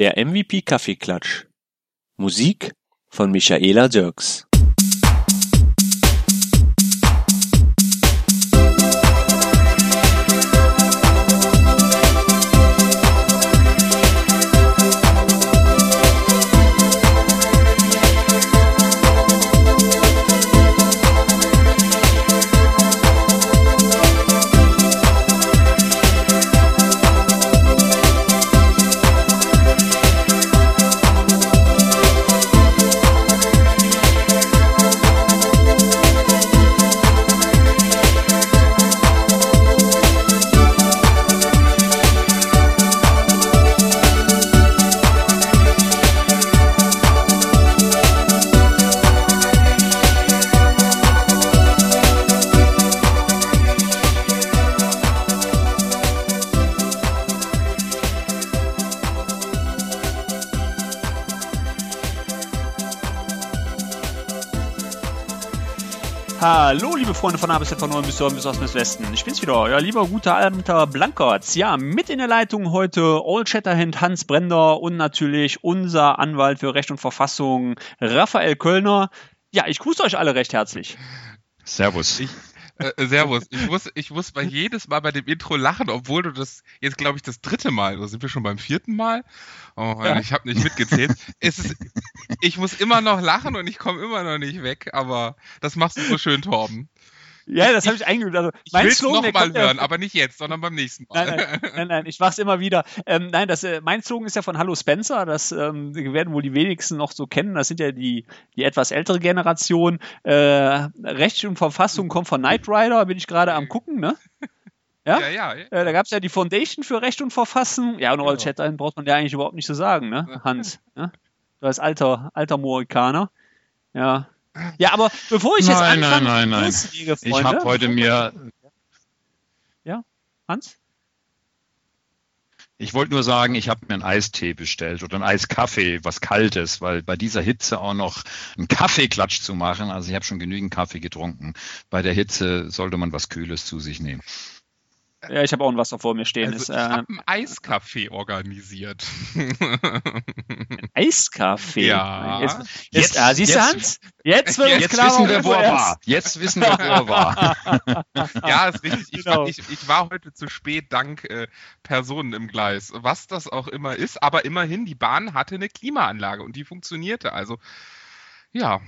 Der MVP Kaffeeklatsch. Musik von Michaela Dirks. Liebe Freunde von A bis Z, von Norden bis Süden bis Osten bis Westen. Ich bin's wieder, euer lieber guter alter Blankertz. Ja, mit in der Leitung heute All Shatterhand Hans Brender und natürlich unser Anwalt für Recht und Verfassung Raphael Kölner. Ja, ich grüße euch alle recht herzlich. Servus. Ich, äh, servus. Ich muss, ich muss bei jedes Mal bei dem Intro lachen, obwohl du das jetzt, glaube ich, das dritte Mal, oder sind wir schon beim vierten Mal? Oh, ja. ich habe nicht mitgezählt. es ist, ich muss immer noch lachen und ich komme immer noch nicht weg, aber das machst du so schön, Torben. Ja, das habe ich eingeübt. Also, ich will es nochmal hören, ja, aber nicht jetzt, sondern beim nächsten Mal. Nein, nein, nein, nein ich mach's immer wieder. Ähm, nein, das, äh, mein Slogan ist ja von Hallo Spencer, das ähm, werden wohl die wenigsten noch so kennen. Das sind ja die, die etwas ältere Generation. Äh, Recht und Verfassung kommt von Knight Rider, bin ich gerade am gucken, ne? Ja, ja. ja, ja. Äh, da gab es ja die Foundation für Recht und Verfassung. Ja, und All genau. Chat braucht man ja eigentlich überhaupt nicht zu so sagen, ne? Hans. ne? Du als alter, alter Mohikaner. Ja, ja, aber bevor ich jetzt nein, anfange, nein, nein, nein. Freunde, ich habe heute mir. Ja, Hans? Ich wollte nur sagen, ich habe mir einen Eistee bestellt oder einen Eiskaffee, was Kaltes, weil bei dieser Hitze auch noch einen Kaffeeklatsch zu machen, also ich habe schon genügend Kaffee getrunken. Bei der Hitze sollte man was Kühles zu sich nehmen. Ja, ich habe auch ein Wasser vor mir stehen. Also ist, ich äh, habe einen Eiskaffee organisiert. Ein Eiskaffee? Ja. Jetzt, jetzt, jetzt, ah, siehst du, Hans? Jetzt, wird jetzt klar, wissen wir, wo er war. Jetzt wissen wir, wo er war. ja, ist richtig. Ich, genau. ich, ich, war heute zu spät dank äh, Personen im Gleis. Was das auch immer ist. Aber immerhin, die Bahn hatte eine Klimaanlage und die funktionierte. Also, ja.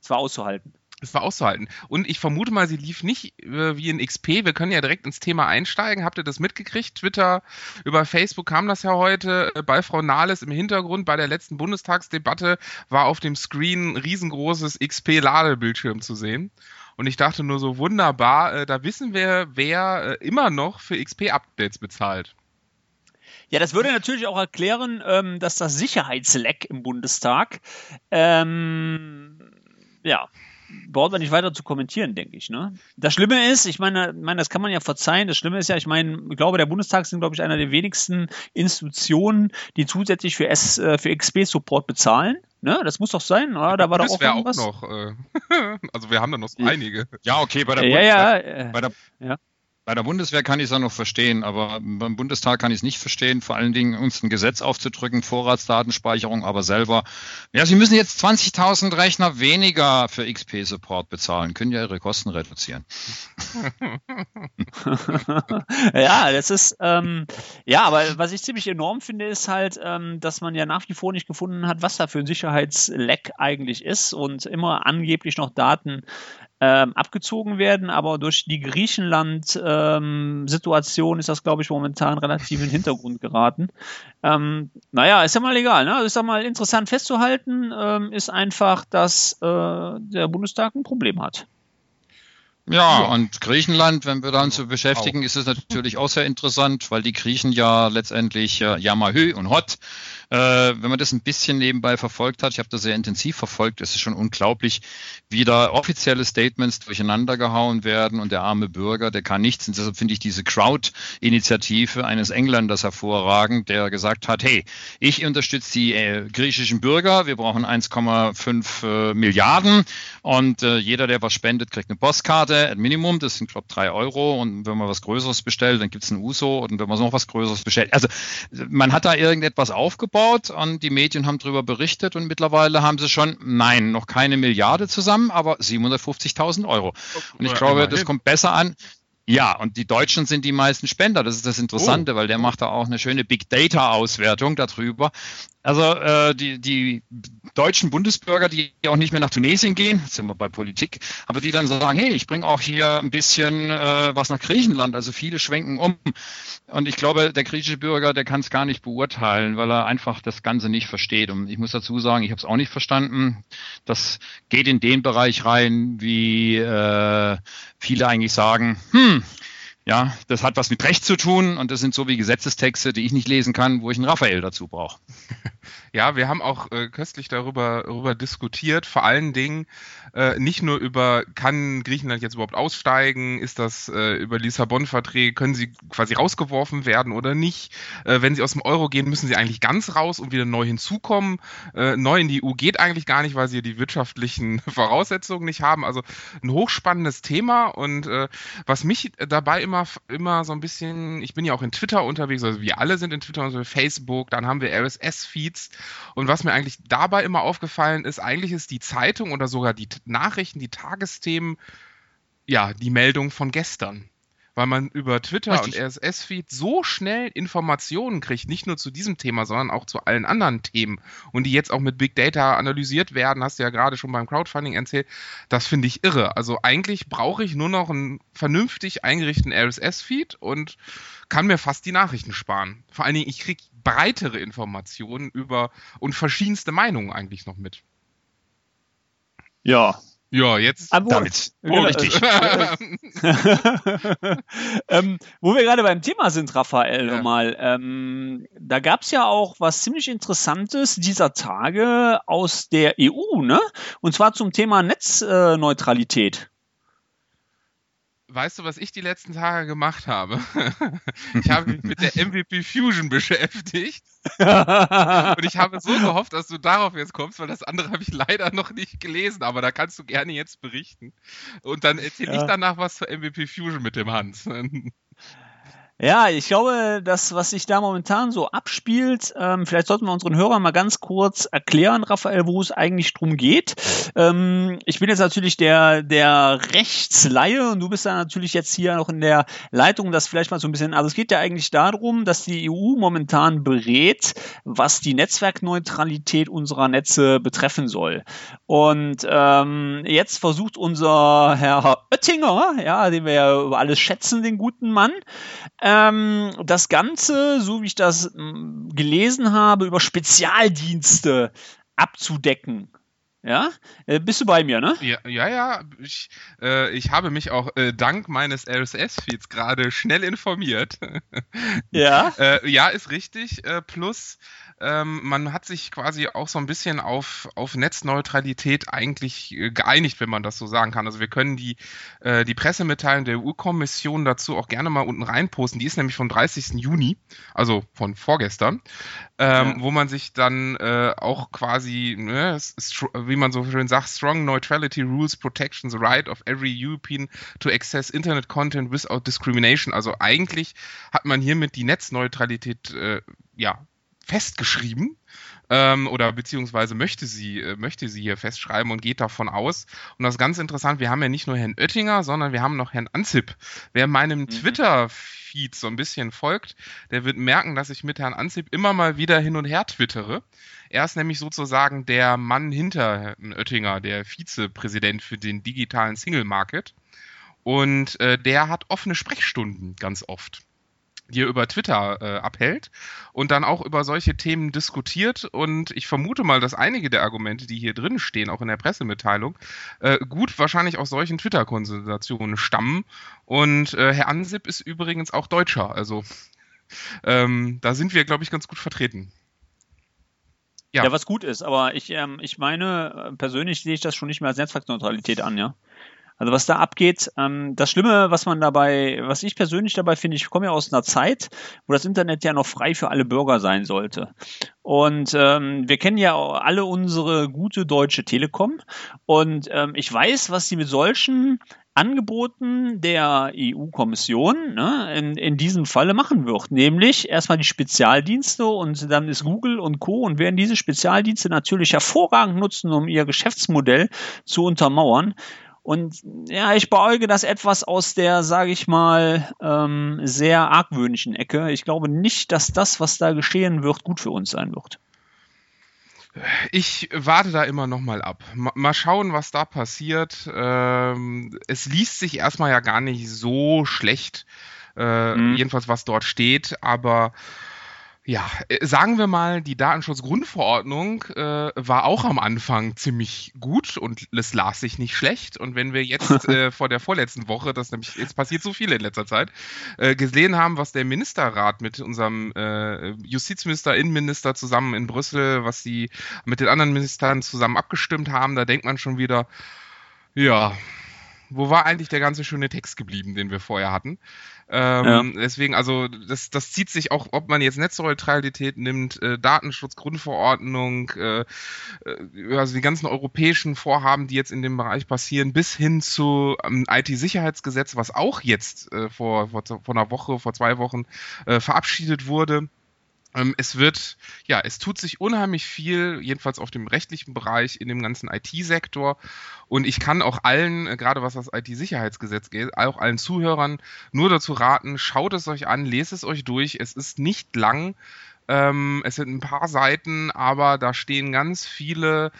Es war auszuhalten. Es war auszuhalten. Und ich vermute mal, sie lief nicht äh, wie in XP. Wir können ja direkt ins Thema einsteigen. Habt ihr das mitgekriegt? Twitter, über Facebook kam das ja heute. Äh, bei Frau Nahles im Hintergrund bei der letzten Bundestagsdebatte war auf dem Screen ein riesengroßes XP-Ladebildschirm zu sehen. Und ich dachte nur so wunderbar, äh, da wissen wir, wer äh, immer noch für XP-Updates bezahlt. Ja, das würde natürlich auch erklären, ähm, dass das Sicherheitsleck im Bundestag ähm, ja, braucht man nicht weiter zu kommentieren, denke ich. Ne? Das Schlimme ist, ich meine, meine, das kann man ja verzeihen. Das Schlimme ist ja, ich meine, ich glaube, der Bundestag sind, glaube ich, einer der wenigsten Institutionen, die zusätzlich für, S, äh, für XP-Support bezahlen. Ne? Das muss doch sein, oder? Da war doch auch irgendwas. auch noch. Äh, also wir haben da noch so einige. Ja, okay, bei der, ja, ja, äh, bei der, ja. Bei der Bundeswehr kann ich es ja noch verstehen, aber beim Bundestag kann ich es nicht verstehen, vor allen Dingen uns ein Gesetz aufzudrücken, Vorratsdatenspeicherung, aber selber. Ja, Sie müssen jetzt 20.000 Rechner weniger für XP-Support bezahlen, können ja Ihre Kosten reduzieren. ja, das ist, ähm, ja, aber was ich ziemlich enorm finde, ist halt, ähm, dass man ja nach wie vor nicht gefunden hat, was da für ein Sicherheitsleck eigentlich ist und immer angeblich noch Daten ähm, abgezogen werden, aber durch die Griechenland-Situation ähm, ist das, glaube ich, momentan relativ in den Hintergrund geraten. Ähm, naja, ist ja mal egal. Ne? Also ist ja mal interessant festzuhalten, ähm, ist einfach, dass äh, der Bundestag ein Problem hat. Ja, ja, und Griechenland, wenn wir da uns so beschäftigen, ist es natürlich auch sehr interessant, weil die Griechen ja letztendlich äh, Yamahö und Hot wenn man das ein bisschen nebenbei verfolgt hat, ich habe das sehr intensiv verfolgt, es ist schon unglaublich, wie da offizielle Statements durcheinander gehauen werden und der arme Bürger, der kann nichts. Und deshalb finde ich diese Crowd-Initiative eines Engländers hervorragend, der gesagt hat, hey, ich unterstütze die äh, griechischen Bürger, wir brauchen 1,5 äh, Milliarden und äh, jeder, der was spendet, kriegt eine Postkarte, at Minimum, das sind, glaube ich, drei Euro und wenn man was Größeres bestellt, dann gibt es ein Uso und wenn man noch was Größeres bestellt. Also man hat da irgendetwas aufgebaut aufgebaut und die Medien haben darüber berichtet und mittlerweile haben sie schon, nein, noch keine Milliarde zusammen, aber 750.000 Euro. Und ich glaube, das kommt besser an. Ja, und die Deutschen sind die meisten Spender. Das ist das Interessante, oh. weil der macht da auch eine schöne Big Data Auswertung darüber. Also äh, die, die deutschen Bundesbürger, die auch nicht mehr nach Tunesien gehen, jetzt sind wir bei Politik, aber die dann sagen, hey, ich bringe auch hier ein bisschen äh, was nach Griechenland. Also viele schwenken um. Und ich glaube, der griechische Bürger, der kann es gar nicht beurteilen, weil er einfach das Ganze nicht versteht. Und ich muss dazu sagen, ich habe es auch nicht verstanden. Das geht in den Bereich rein, wie äh, viele eigentlich sagen, hm, ja, das hat was mit Recht zu tun und das sind so wie Gesetzestexte, die ich nicht lesen kann, wo ich einen Raphael dazu brauche. Ja, wir haben auch äh, köstlich darüber, darüber diskutiert, vor allen Dingen äh, nicht nur über, kann Griechenland jetzt überhaupt aussteigen, ist das äh, über Lissabon-Verträge, können sie quasi rausgeworfen werden oder nicht? Äh, wenn sie aus dem Euro gehen, müssen sie eigentlich ganz raus und wieder neu hinzukommen. Äh, neu in die EU geht eigentlich gar nicht, weil sie die wirtschaftlichen Voraussetzungen nicht haben. Also ein hochspannendes Thema und äh, was mich dabei immer, immer so ein bisschen, ich bin ja auch in Twitter unterwegs, also wir alle sind in Twitter, also Facebook, dann haben wir RSS-Feeds und was mir eigentlich dabei immer aufgefallen ist, eigentlich ist die Zeitung oder sogar die Nachrichten, die Tagesthemen, ja, die Meldung von gestern weil man über Twitter Richtig. und RSS-Feed so schnell Informationen kriegt, nicht nur zu diesem Thema, sondern auch zu allen anderen Themen und die jetzt auch mit Big Data analysiert werden, hast du ja gerade schon beim Crowdfunding erzählt, das finde ich irre. Also eigentlich brauche ich nur noch einen vernünftig eingerichteten RSS-Feed und kann mir fast die Nachrichten sparen. Vor allen Dingen, ich kriege breitere Informationen über und verschiedenste Meinungen eigentlich noch mit. Ja. Ja, jetzt Aber damit. Genau, richtig. ähm, wo wir gerade beim Thema sind, Raphael, ja. mal, ähm, da gab es ja auch was ziemlich Interessantes dieser Tage aus der EU, ne? Und zwar zum Thema Netzneutralität. Weißt du, was ich die letzten Tage gemacht habe? ich habe mich mit der MVP Fusion beschäftigt. Und ich habe so gehofft, dass du darauf jetzt kommst, weil das andere habe ich leider noch nicht gelesen, aber da kannst du gerne jetzt berichten. Und dann erzähle ja. ich danach was zur MVP Fusion mit dem Hans. Ja, ich glaube, das, was sich da momentan so abspielt, ähm, vielleicht sollten wir unseren Hörern mal ganz kurz erklären, Raphael, wo es eigentlich drum geht. Ähm, ich bin jetzt natürlich der, der Rechtsleihe und du bist da natürlich jetzt hier noch in der Leitung, das vielleicht mal so ein bisschen, also es geht ja eigentlich darum, dass die EU momentan berät, was die Netzwerkneutralität unserer Netze betreffen soll. Und ähm, jetzt versucht unser Herr Oettinger, ja, den wir ja über alles schätzen, den guten Mann, ähm, das Ganze, so wie ich das m, gelesen habe, über Spezialdienste abzudecken. Ja, äh, bist du bei mir, ne? Ja, ja, ja. Ich, äh, ich habe mich auch äh, dank meines RSS-Feeds gerade schnell informiert. Ja. Äh, ja, ist richtig. Äh, plus ähm, man hat sich quasi auch so ein bisschen auf, auf Netzneutralität eigentlich äh, geeinigt, wenn man das so sagen kann. Also wir können die, äh, die Pressemitteilung der EU-Kommission dazu auch gerne mal unten reinposten. Die ist nämlich vom 30. Juni, also von vorgestern, ähm, ja. wo man sich dann äh, auch quasi, ne, wie man so schön sagt, Strong Neutrality Rules Protection the Right of every European to access Internet Content without discrimination. Also eigentlich hat man hiermit die Netzneutralität äh, ja festgeschrieben ähm, oder beziehungsweise möchte sie, äh, möchte sie hier festschreiben und geht davon aus. Und das ist ganz interessant, wir haben ja nicht nur Herrn Oettinger, sondern wir haben noch Herrn Anzip. Wer meinem mhm. Twitter-Feed so ein bisschen folgt, der wird merken, dass ich mit Herrn Anzip immer mal wieder hin und her twittere. Er ist nämlich sozusagen der Mann hinter Herrn Oettinger, der Vizepräsident für den digitalen Single Market. Und äh, der hat offene Sprechstunden ganz oft die er über Twitter äh, abhält und dann auch über solche Themen diskutiert. Und ich vermute mal, dass einige der Argumente, die hier drin stehen, auch in der Pressemitteilung, äh, gut wahrscheinlich aus solchen Twitter-Konsultationen stammen. Und äh, Herr Ansip ist übrigens auch Deutscher. Also ähm, da sind wir, glaube ich, ganz gut vertreten. Ja. ja, was gut ist, aber ich, ähm, ich meine, äh, persönlich sehe ich das schon nicht mehr als Netzwerkneutralität an, ja. Also was da abgeht, ähm, das Schlimme, was man dabei, was ich persönlich dabei finde, ich komme ja aus einer Zeit, wo das Internet ja noch frei für alle Bürger sein sollte. Und ähm, wir kennen ja alle unsere gute deutsche Telekom. Und ähm, ich weiß, was sie mit solchen Angeboten der EU-Kommission ne, in, in diesem Falle machen wird. Nämlich erstmal die Spezialdienste und dann ist Google und Co. und werden diese Spezialdienste natürlich hervorragend nutzen, um ihr Geschäftsmodell zu untermauern. Und ja, ich beäuge das etwas aus der, sage ich mal, ähm, sehr argwöhnischen Ecke. Ich glaube nicht, dass das, was da geschehen wird, gut für uns sein wird. Ich warte da immer noch mal ab. Mal schauen, was da passiert. Ähm, es liest sich erstmal ja gar nicht so schlecht, äh, mhm. jedenfalls was dort steht, aber ja, äh, sagen wir mal, die Datenschutzgrundverordnung äh, war auch am Anfang ziemlich gut und es las sich nicht schlecht. Und wenn wir jetzt äh, vor der vorletzten Woche, das nämlich, jetzt passiert so viel in letzter Zeit, äh, gesehen haben, was der Ministerrat mit unserem äh, Justizminister, Innenminister zusammen in Brüssel, was sie mit den anderen Ministern zusammen abgestimmt haben, da denkt man schon wieder, ja, wo war eigentlich der ganze schöne Text geblieben, den wir vorher hatten? Ähm, ja. Deswegen, also das, das zieht sich auch, ob man jetzt Netzneutralität nimmt, äh, Datenschutzgrundverordnung, äh, äh, also die ganzen europäischen Vorhaben, die jetzt in dem Bereich passieren, bis hin zu ähm, IT-Sicherheitsgesetz, was auch jetzt äh, vor, vor, vor einer Woche, vor zwei Wochen äh, verabschiedet wurde. Ähm, es wird, ja, es tut sich unheimlich viel, jedenfalls auf dem rechtlichen Bereich in dem ganzen IT-Sektor. Und ich kann auch allen, äh, gerade was das IT-Sicherheitsgesetz geht, auch allen Zuhörern nur dazu raten, schaut es euch an, lest es euch durch. Es ist nicht lang. Ähm, es sind ein paar Seiten, aber da stehen ganz viele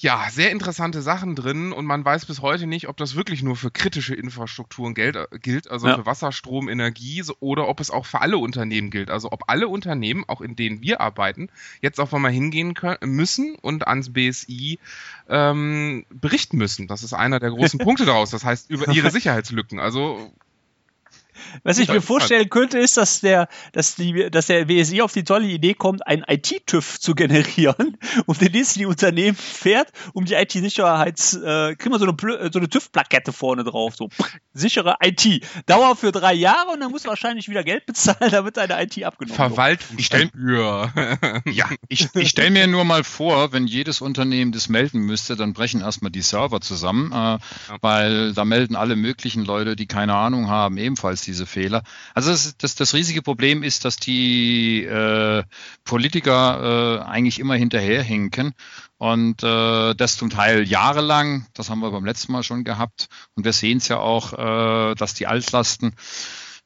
ja, sehr interessante Sachen drin und man weiß bis heute nicht, ob das wirklich nur für kritische Infrastrukturen gilt, äh, gilt also ja. für Wasser, Strom, Energie, oder ob es auch für alle Unternehmen gilt. Also ob alle Unternehmen, auch in denen wir arbeiten, jetzt auch mal hingehen können, müssen und ans BSI ähm, berichten müssen. Das ist einer der großen Punkte daraus. Das heißt, über ihre Sicherheitslücken. Also was ich mir vorstellen könnte, ist, dass der, dass die, dass der WSI auf die tolle Idee kommt, einen IT-TÜV zu generieren und den nächsten die Unternehmen fährt, um die IT-Sicherheits, äh, kriegen wir so eine, so eine TÜV-Plakette vorne drauf, so sichere IT. Dauer für drei Jahre und dann muss wahrscheinlich wieder Geld bezahlen, damit deine IT abgenommen wird. Verwaltungsgebühr. ja, ich, ich stelle mir nur mal vor, wenn jedes Unternehmen das melden müsste, dann brechen erstmal die Server zusammen, äh, ja. weil da melden alle möglichen Leute, die keine Ahnung haben, ebenfalls diese Fehler. Also das, das, das riesige Problem ist, dass die äh, Politiker äh, eigentlich immer hinterherhinken und äh, das zum Teil jahrelang. Das haben wir beim letzten Mal schon gehabt. Und wir sehen es ja auch, äh, dass die Altlasten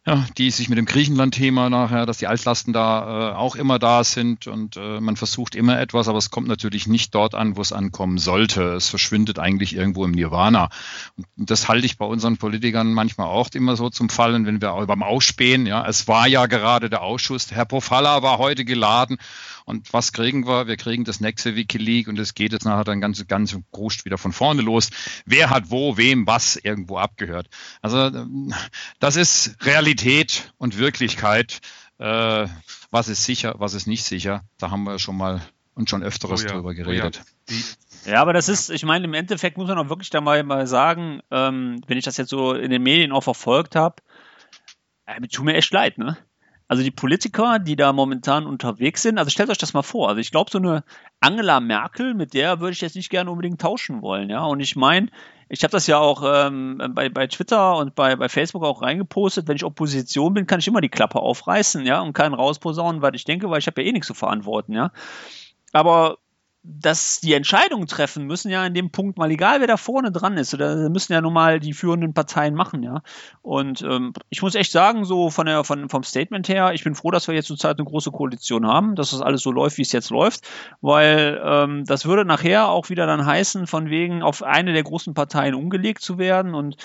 ja, die sich mit dem Griechenland-Thema nachher, dass die Altlasten da äh, auch immer da sind und äh, man versucht immer etwas, aber es kommt natürlich nicht dort an, wo es ankommen sollte. Es verschwindet eigentlich irgendwo im Nirvana. Und das halte ich bei unseren Politikern manchmal auch immer so zum Fallen, wenn wir beim Ausspähen, ja, es war ja gerade der Ausschuss, Herr Pofalla war heute geladen und was kriegen wir? Wir kriegen das nächste Wikileaks und es geht jetzt nachher dann ganz, ganz gruscht wieder von vorne los. Wer hat wo, wem, was irgendwo abgehört? Also das ist Realität und Wirklichkeit. Äh, was ist sicher, was ist nicht sicher? Da haben wir schon mal und schon öfteres oh ja, drüber geredet. Oh ja. ja. aber das ist, ich meine, im Endeffekt muss man auch wirklich da mal, mal sagen, ähm, wenn ich das jetzt so in den Medien auch verfolgt habe, äh, tut mir echt leid, ne? Also die Politiker, die da momentan unterwegs sind, also stellt euch das mal vor. Also ich glaube, so eine Angela Merkel, mit der würde ich jetzt nicht gerne unbedingt tauschen wollen, ja. Und ich meine, ich habe das ja auch ähm, bei, bei Twitter und bei, bei Facebook auch reingepostet, wenn ich Opposition bin, kann ich immer die Klappe aufreißen, ja, und keinen rausposaunen, weil ich denke, weil ich habe ja eh nichts zu verantworten, ja. Aber dass die Entscheidungen treffen müssen ja in dem Punkt mal egal, wer da vorne dran ist. Oder müssen ja nun mal die führenden Parteien machen, ja. Und ähm, ich muss echt sagen, so von der, von, vom Statement her, ich bin froh, dass wir jetzt zurzeit eine große Koalition haben, dass das alles so läuft, wie es jetzt läuft, weil ähm, das würde nachher auch wieder dann heißen, von wegen auf eine der großen Parteien umgelegt zu werden. Und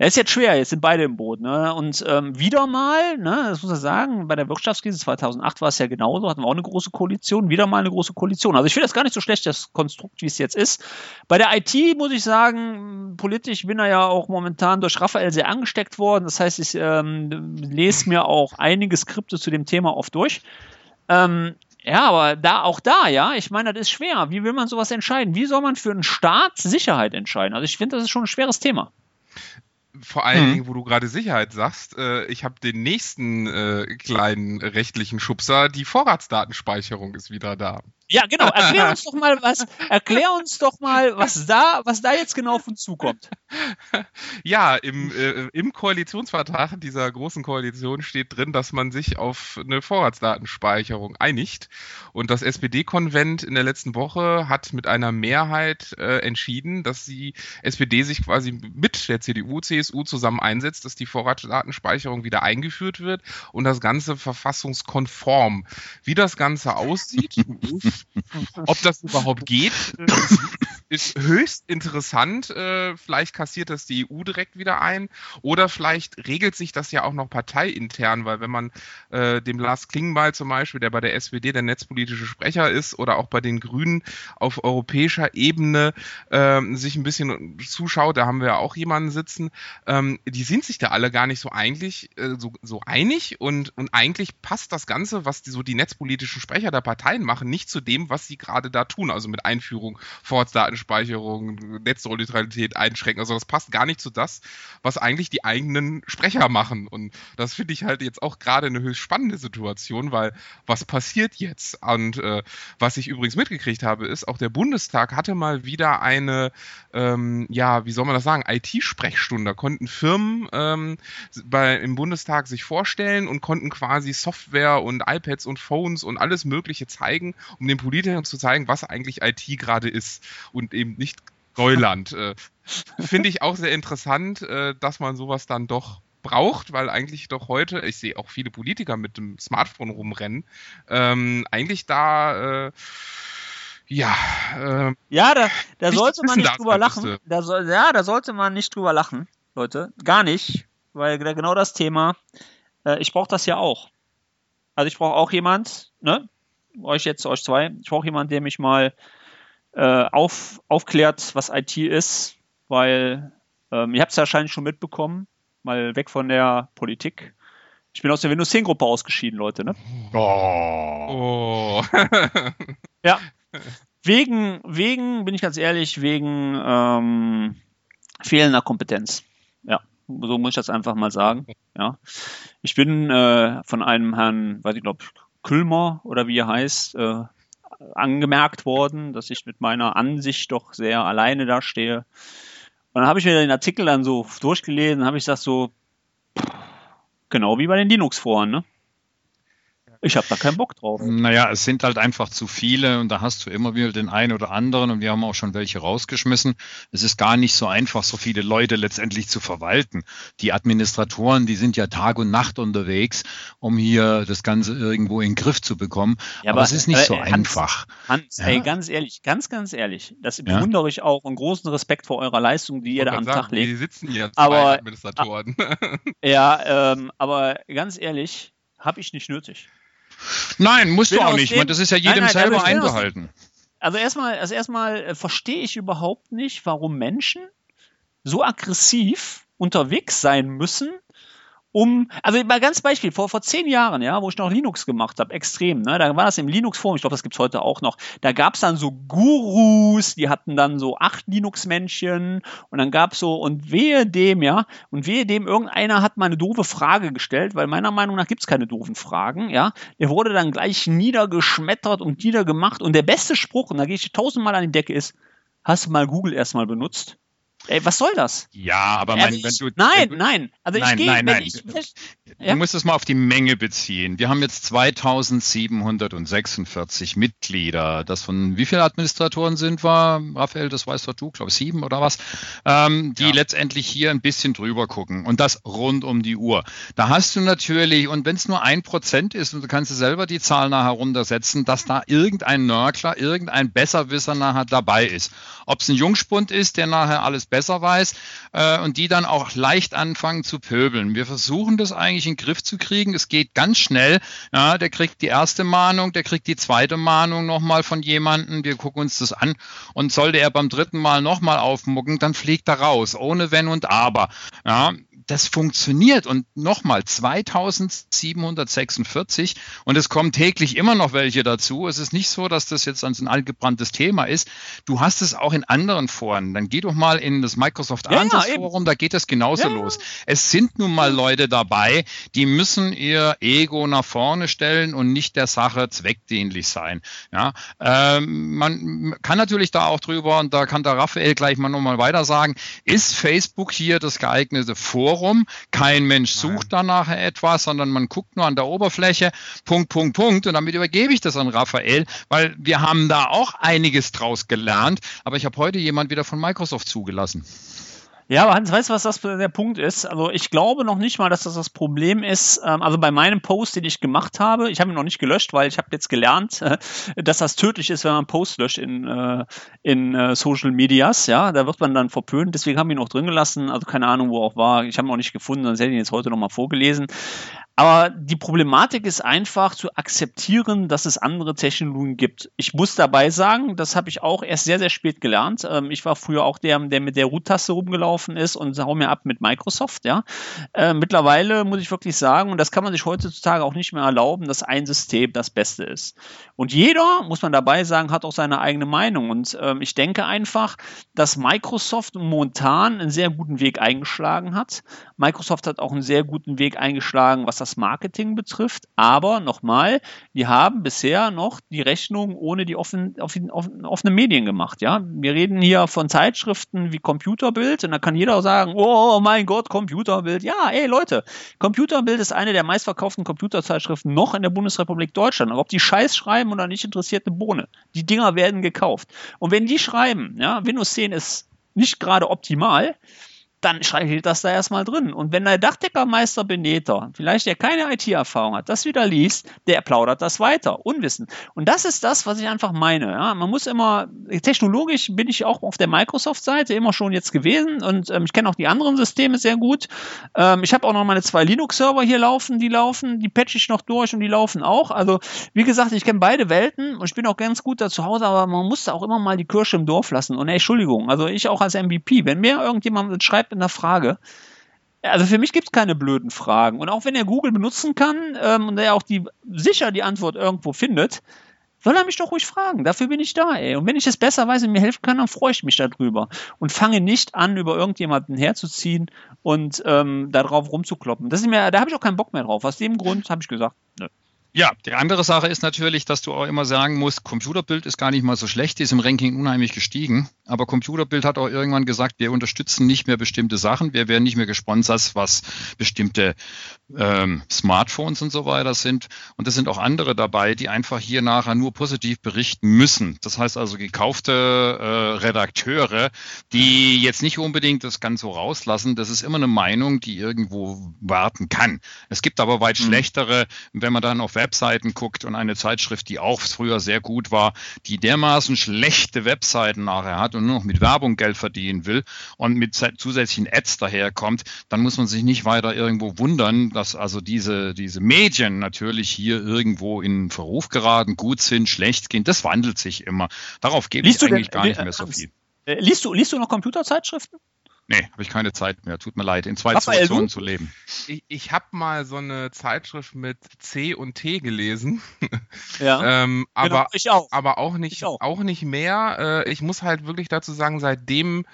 es ist jetzt schwer, jetzt sind beide im Boot. Ne? Und ähm, wieder mal, ne, das muss man sagen, bei der Wirtschaftskrise 2008 war es ja genauso, hatten wir auch eine große Koalition, wieder mal eine große Koalition. Also ich finde das gar nicht so schlecht, das Konstrukt, wie es jetzt ist. Bei der IT muss ich sagen, politisch bin er ja auch momentan durch Raphael sehr angesteckt worden. Das heißt, ich ähm, lese mir auch einige Skripte zu dem Thema oft durch. Ähm, ja, aber da, auch da, ja, ich meine, das ist schwer. Wie will man sowas entscheiden? Wie soll man für einen Staat Sicherheit entscheiden? Also ich finde, das ist schon ein schweres Thema vor allen mhm. Dingen, wo du gerade Sicherheit sagst, äh, ich habe den nächsten äh, kleinen rechtlichen Schubser, die Vorratsdatenspeicherung ist wieder da. Ja, genau. Erklär uns doch mal was. Erklär uns doch mal, was da, was da jetzt genau auf uns zukommt. Ja, im, äh, im Koalitionsvertrag dieser großen Koalition steht drin, dass man sich auf eine Vorratsdatenspeicherung einigt. Und das SPD-Konvent in der letzten Woche hat mit einer Mehrheit äh, entschieden, dass die SPD sich quasi mit der CDU, CSU zusammen einsetzt, dass die Vorratsdatenspeicherung wieder eingeführt wird und das Ganze verfassungskonform. Wie das Ganze aussieht, ob das überhaupt geht, ist höchst interessant. Äh, vielleicht kassiert das die EU direkt wieder ein oder vielleicht regelt sich das ja auch noch parteiintern, weil wenn man äh, dem Lars Klingbeil zum Beispiel, der bei der SPD der netzpolitische Sprecher ist oder auch bei den Grünen auf europäischer Ebene äh, sich ein bisschen zuschaut, da haben wir ja auch jemanden sitzen, ähm, die sind sich da alle gar nicht so eigentlich äh, so, so einig und, und eigentlich passt das Ganze, was die, so die netzpolitischen Sprecher der Parteien machen, nicht zu dem, was sie gerade da tun, also mit Einführung, Vorratsdatenspeicherung, Netzneutralität einschränken. Also das passt gar nicht zu das, was eigentlich die eigenen Sprecher machen. Und das finde ich halt jetzt auch gerade eine höchst spannende Situation, weil was passiert jetzt? Und äh, was ich übrigens mitgekriegt habe, ist, auch der Bundestag hatte mal wieder eine, ähm, ja, wie soll man das sagen, IT-Sprechstunde. Da konnten Firmen ähm, bei, im Bundestag sich vorstellen und konnten quasi Software und iPads und Phones und alles Mögliche zeigen, um den Politikern zu zeigen, was eigentlich IT gerade ist und eben nicht Neuland. äh, Finde ich auch sehr interessant, äh, dass man sowas dann doch braucht, weil eigentlich doch heute, ich sehe auch viele Politiker mit dem Smartphone rumrennen, ähm, eigentlich da äh, ja, äh, Ja, da, da sollte man nicht drüber lachen. Da soll, ja, da sollte man nicht drüber lachen, Leute. Gar nicht. Weil genau das Thema, äh, ich brauche das ja auch. Also ich brauche auch jemand, ne? Euch jetzt, euch zwei, ich brauche jemand, der mich mal äh, auf, aufklärt, was IT ist, weil ähm, ihr habt es ja wahrscheinlich schon mitbekommen, mal weg von der Politik. Ich bin aus der Windows 10 Gruppe ausgeschieden, Leute, ne? Oh. oh. Ja. Wegen, wegen, bin ich ganz ehrlich, wegen ähm, fehlender Kompetenz. Ja, so muss ich das einfach mal sagen. Ja. Ich bin äh, von einem Herrn, weiß ich glaube, Külmer oder wie er heißt, äh, angemerkt worden, dass ich mit meiner Ansicht doch sehr alleine dastehe. Und dann habe ich mir den Artikel dann so durchgelesen, habe ich gesagt so, genau wie bei den Linux-Foren, ne? Ich habe da keinen Bock drauf. Naja, es sind halt einfach zu viele und da hast du immer wieder den einen oder anderen und wir haben auch schon welche rausgeschmissen. Es ist gar nicht so einfach, so viele Leute letztendlich zu verwalten. Die Administratoren, die sind ja Tag und Nacht unterwegs, um hier das Ganze irgendwo in den Griff zu bekommen. Ja, aber, es ist nicht aber, so äh, Hans, einfach. Hans, Ja. ey, ganz ehrlich, ganz, ganz ehrlich, das Ja. bewundere ich auch und großen Respekt vor eurer Leistung, die ihr da am Tag Die legt. sitzen hier Aber- zwei Administratoren. Ja, ähm, aber ganz ehrlich, habe ich nicht nötig. Nein, musst du auch nicht. dem- das ist ja Nein, jedem nein, selber bin aus- einbehalten. Also erstmal, also erstmal äh, verstehe ich überhaupt nicht, warum Menschen so aggressiv unterwegs sein müssen, um, also mal ganz Beispiel, vor, vor zehn Jahren, ja, wo ich noch Linux gemacht habe, extrem, ne, da war das im Linux-Forum, ich glaube, das gibt's heute auch noch, da gab's dann so Gurus, die hatten dann so acht Linux-Männchen und dann gab's so, und wehe dem, ja, und wehe dem, irgendeiner hat mal eine doofe Frage gestellt, weil meiner Meinung nach gibt's keine doofen Fragen, ja, der wurde dann gleich niedergeschmettert und niedergemacht und der beste Spruch, und da gehe ich tausendmal an die Decke, ist, hast du mal Google erstmal benutzt? Ey, was soll das? Ja, aber Also mein, wenn du, nein, wenn du, nein. Also Nein, ich gehe, nein, nein. ich, Du ja? musst es mal auf die Menge beziehen. Wir haben jetzt 2746 Mitglieder. Das von wie viele Administratoren sind wir? Raphael, das weißt doch du, glaube ich, sieben oder was, ähm, die Ja. letztendlich hier ein bisschen drüber gucken. Und das rund um die Uhr. Da hast du natürlich, und wenn es nur ein Prozent ist, und du kannst dir selber die Zahl nachher runtersetzen, dass da irgendein Nörgler, irgendein Besserwisser nachher dabei ist. Ob es ein Jungspund ist, der nachher alles besser weiß äh, und die dann auch leicht anfangen zu pöbeln. Wir versuchen das eigentlich in den Griff zu kriegen. Es geht ganz schnell. Ja, der kriegt die erste Mahnung, der kriegt die zweite Mahnung nochmal von jemandem. Wir gucken uns das an und sollte er beim dritten Mal nochmal aufmucken, dann fliegt er raus, ohne Wenn und Aber. Ja, das funktioniert. Und nochmal, 2746 und es kommen täglich immer noch welche dazu. Es ist nicht so, dass das jetzt ein altgebranntes Thema ist. Du hast es auch in anderen Foren. Dann geh doch mal in das Microsoft ja, Answers Forum, da geht es genauso ja. los. Es sind nun mal Leute dabei, die müssen ihr Ego nach vorne stellen und nicht der Sache zweckdienlich sein. Ja, ähm, man kann natürlich da auch drüber, und da kann der Raphael gleich mal nochmal weiter sagen, ist Facebook hier das geeignete Forum? Kein Mensch sucht danach etwas, sondern man guckt nur an der Oberfläche, Punkt, Punkt, Punkt. Und damit übergebe ich das an Raphael, weil wir haben da auch einiges draus gelernt. Aber ich habe heute jemand wieder von Microsoft zugelassen. Ja, aber Hans, weißt du, was das der Punkt ist? Also ich glaube noch nicht mal, dass das das Problem ist. Ähm, also bei meinem Post, den ich gemacht habe, ich habe ihn noch nicht gelöscht, weil ich habe jetzt gelernt, dass das tödlich ist, wenn man Post löscht in, äh, in äh, Social Medias. Ja, da wird man dann verpönt. Deswegen haben wir ihn noch drin gelassen. Also keine Ahnung, wo auch war. Ich habe ihn noch nicht gefunden, sonst hätte ich ihn jetzt heute noch mal vorgelesen. Aber die Problematik ist einfach zu akzeptieren, dass es andere Technologien gibt. Ich muss dabei sagen, das habe ich auch erst sehr, sehr spät gelernt. Ähm, ich war früher auch der, der mit der Root-Taste rumgelaufen ist und hau mir ab mit Microsoft, ja. Äh, mittlerweile muss ich wirklich sagen, und das kann man sich heutzutage auch nicht mehr erlauben, dass ein System das Beste ist. Und jeder, muss man dabei sagen, hat auch seine eigene Meinung. Und ähm, ich denke einfach, dass Microsoft momentan einen sehr guten Weg eingeschlagen hat. Microsoft hat auch einen sehr guten Weg eingeschlagen, was das das Marketing betrifft. Aber nochmal, die haben bisher noch die Rechnung ohne die offen, offen, offen, offenen Medien gemacht. Ja, wir reden hier von Zeitschriften wie Computerbild und da kann jeder sagen, oh mein Gott, Computerbild. Ja, ey Leute, Computerbild ist eine der meistverkauften Computerzeitschriften noch in der Bundesrepublik Deutschland. ob die Scheiß schreiben oder nicht, interessiert eine Bohne. Die Dinger werden gekauft. Und wenn die schreiben, ja, Windows 10 ist nicht gerade optimal, dann steht das da erstmal drin. Und wenn der Dachdeckermeister Beneter, vielleicht der keine IT-Erfahrung hat, das wieder liest, der plaudert das weiter, unwissend. Und das ist das, was ich einfach meine. Ja, man muss immer, technologisch bin ich auch auf der Microsoft-Seite immer schon jetzt gewesen und ähm, ich kenne auch die anderen Systeme sehr gut. Ähm, ich habe auch noch meine zwei Linux-Server hier laufen, die laufen, die patche ich noch durch und die laufen auch. Also, wie gesagt, ich kenne beide Welten und ich bin auch ganz gut da zu Hause, aber man muss da auch immer mal die Kirsche im Dorf lassen. Und ey, Entschuldigung, also ich auch als MVP, wenn mir irgendjemand schreibt, bleibt in der Frage. Also für mich gibt es keine blöden Fragen. Und auch wenn er Google benutzen kann ähm, und er auch die, sicher die Antwort irgendwo findet, soll er mich doch ruhig fragen. Dafür bin ich da, ey. Und wenn ich es besser weiß und mir helfen kann, dann freue ich mich darüber. Und fange nicht an, über irgendjemanden herzuziehen und ähm, darauf rumzukloppen. Das ist mir, da habe ich auch keinen Bock mehr drauf. Aus dem Grund habe ich gesagt, nö. Ja, die andere Sache ist natürlich, dass du auch immer sagen musst, Computerbild ist gar nicht mal so schlecht, die ist im Ranking unheimlich gestiegen. Aber Computerbild hat auch irgendwann gesagt, wir unterstützen nicht mehr bestimmte Sachen, wir werden nicht mehr gesponsert, was bestimmte ähm, Smartphones und so weiter sind. Und es sind auch andere dabei, die einfach hier nachher nur positiv berichten müssen. Das heißt also gekaufte äh, Redakteure, die jetzt nicht unbedingt das ganz so rauslassen. Das ist immer eine Meinung, die irgendwo warten kann. Es gibt aber weit mhm. schlechtere, wenn man dann auf Webseiten guckt und eine Zeitschrift, die auch früher sehr gut war, die dermaßen schlechte Webseiten nachher hat und nur noch mit Werbung Geld verdienen will und mit zusätzlichen Ads daherkommt, dann muss man sich nicht weiter irgendwo wundern, dass also diese, diese Medien natürlich hier irgendwo in Verruf geraten, gut sind, schlecht gehen. Das wandelt sich immer. Darauf gebe ich eigentlich denn, gar nicht mehr so viel. Äh, liest du, liest du noch Computerzeitschriften? Nee, habe ich keine Zeit mehr. Tut mir leid, in zwei Raphael, Situationen zu leben. Ich, ich habe mal so eine Zeitschrift mit C und T gelesen. Ja. ähm, aber, genau, ich auch. aber auch nicht, auch. auch. nicht mehr. Äh, ich muss halt wirklich dazu sagen, seitdem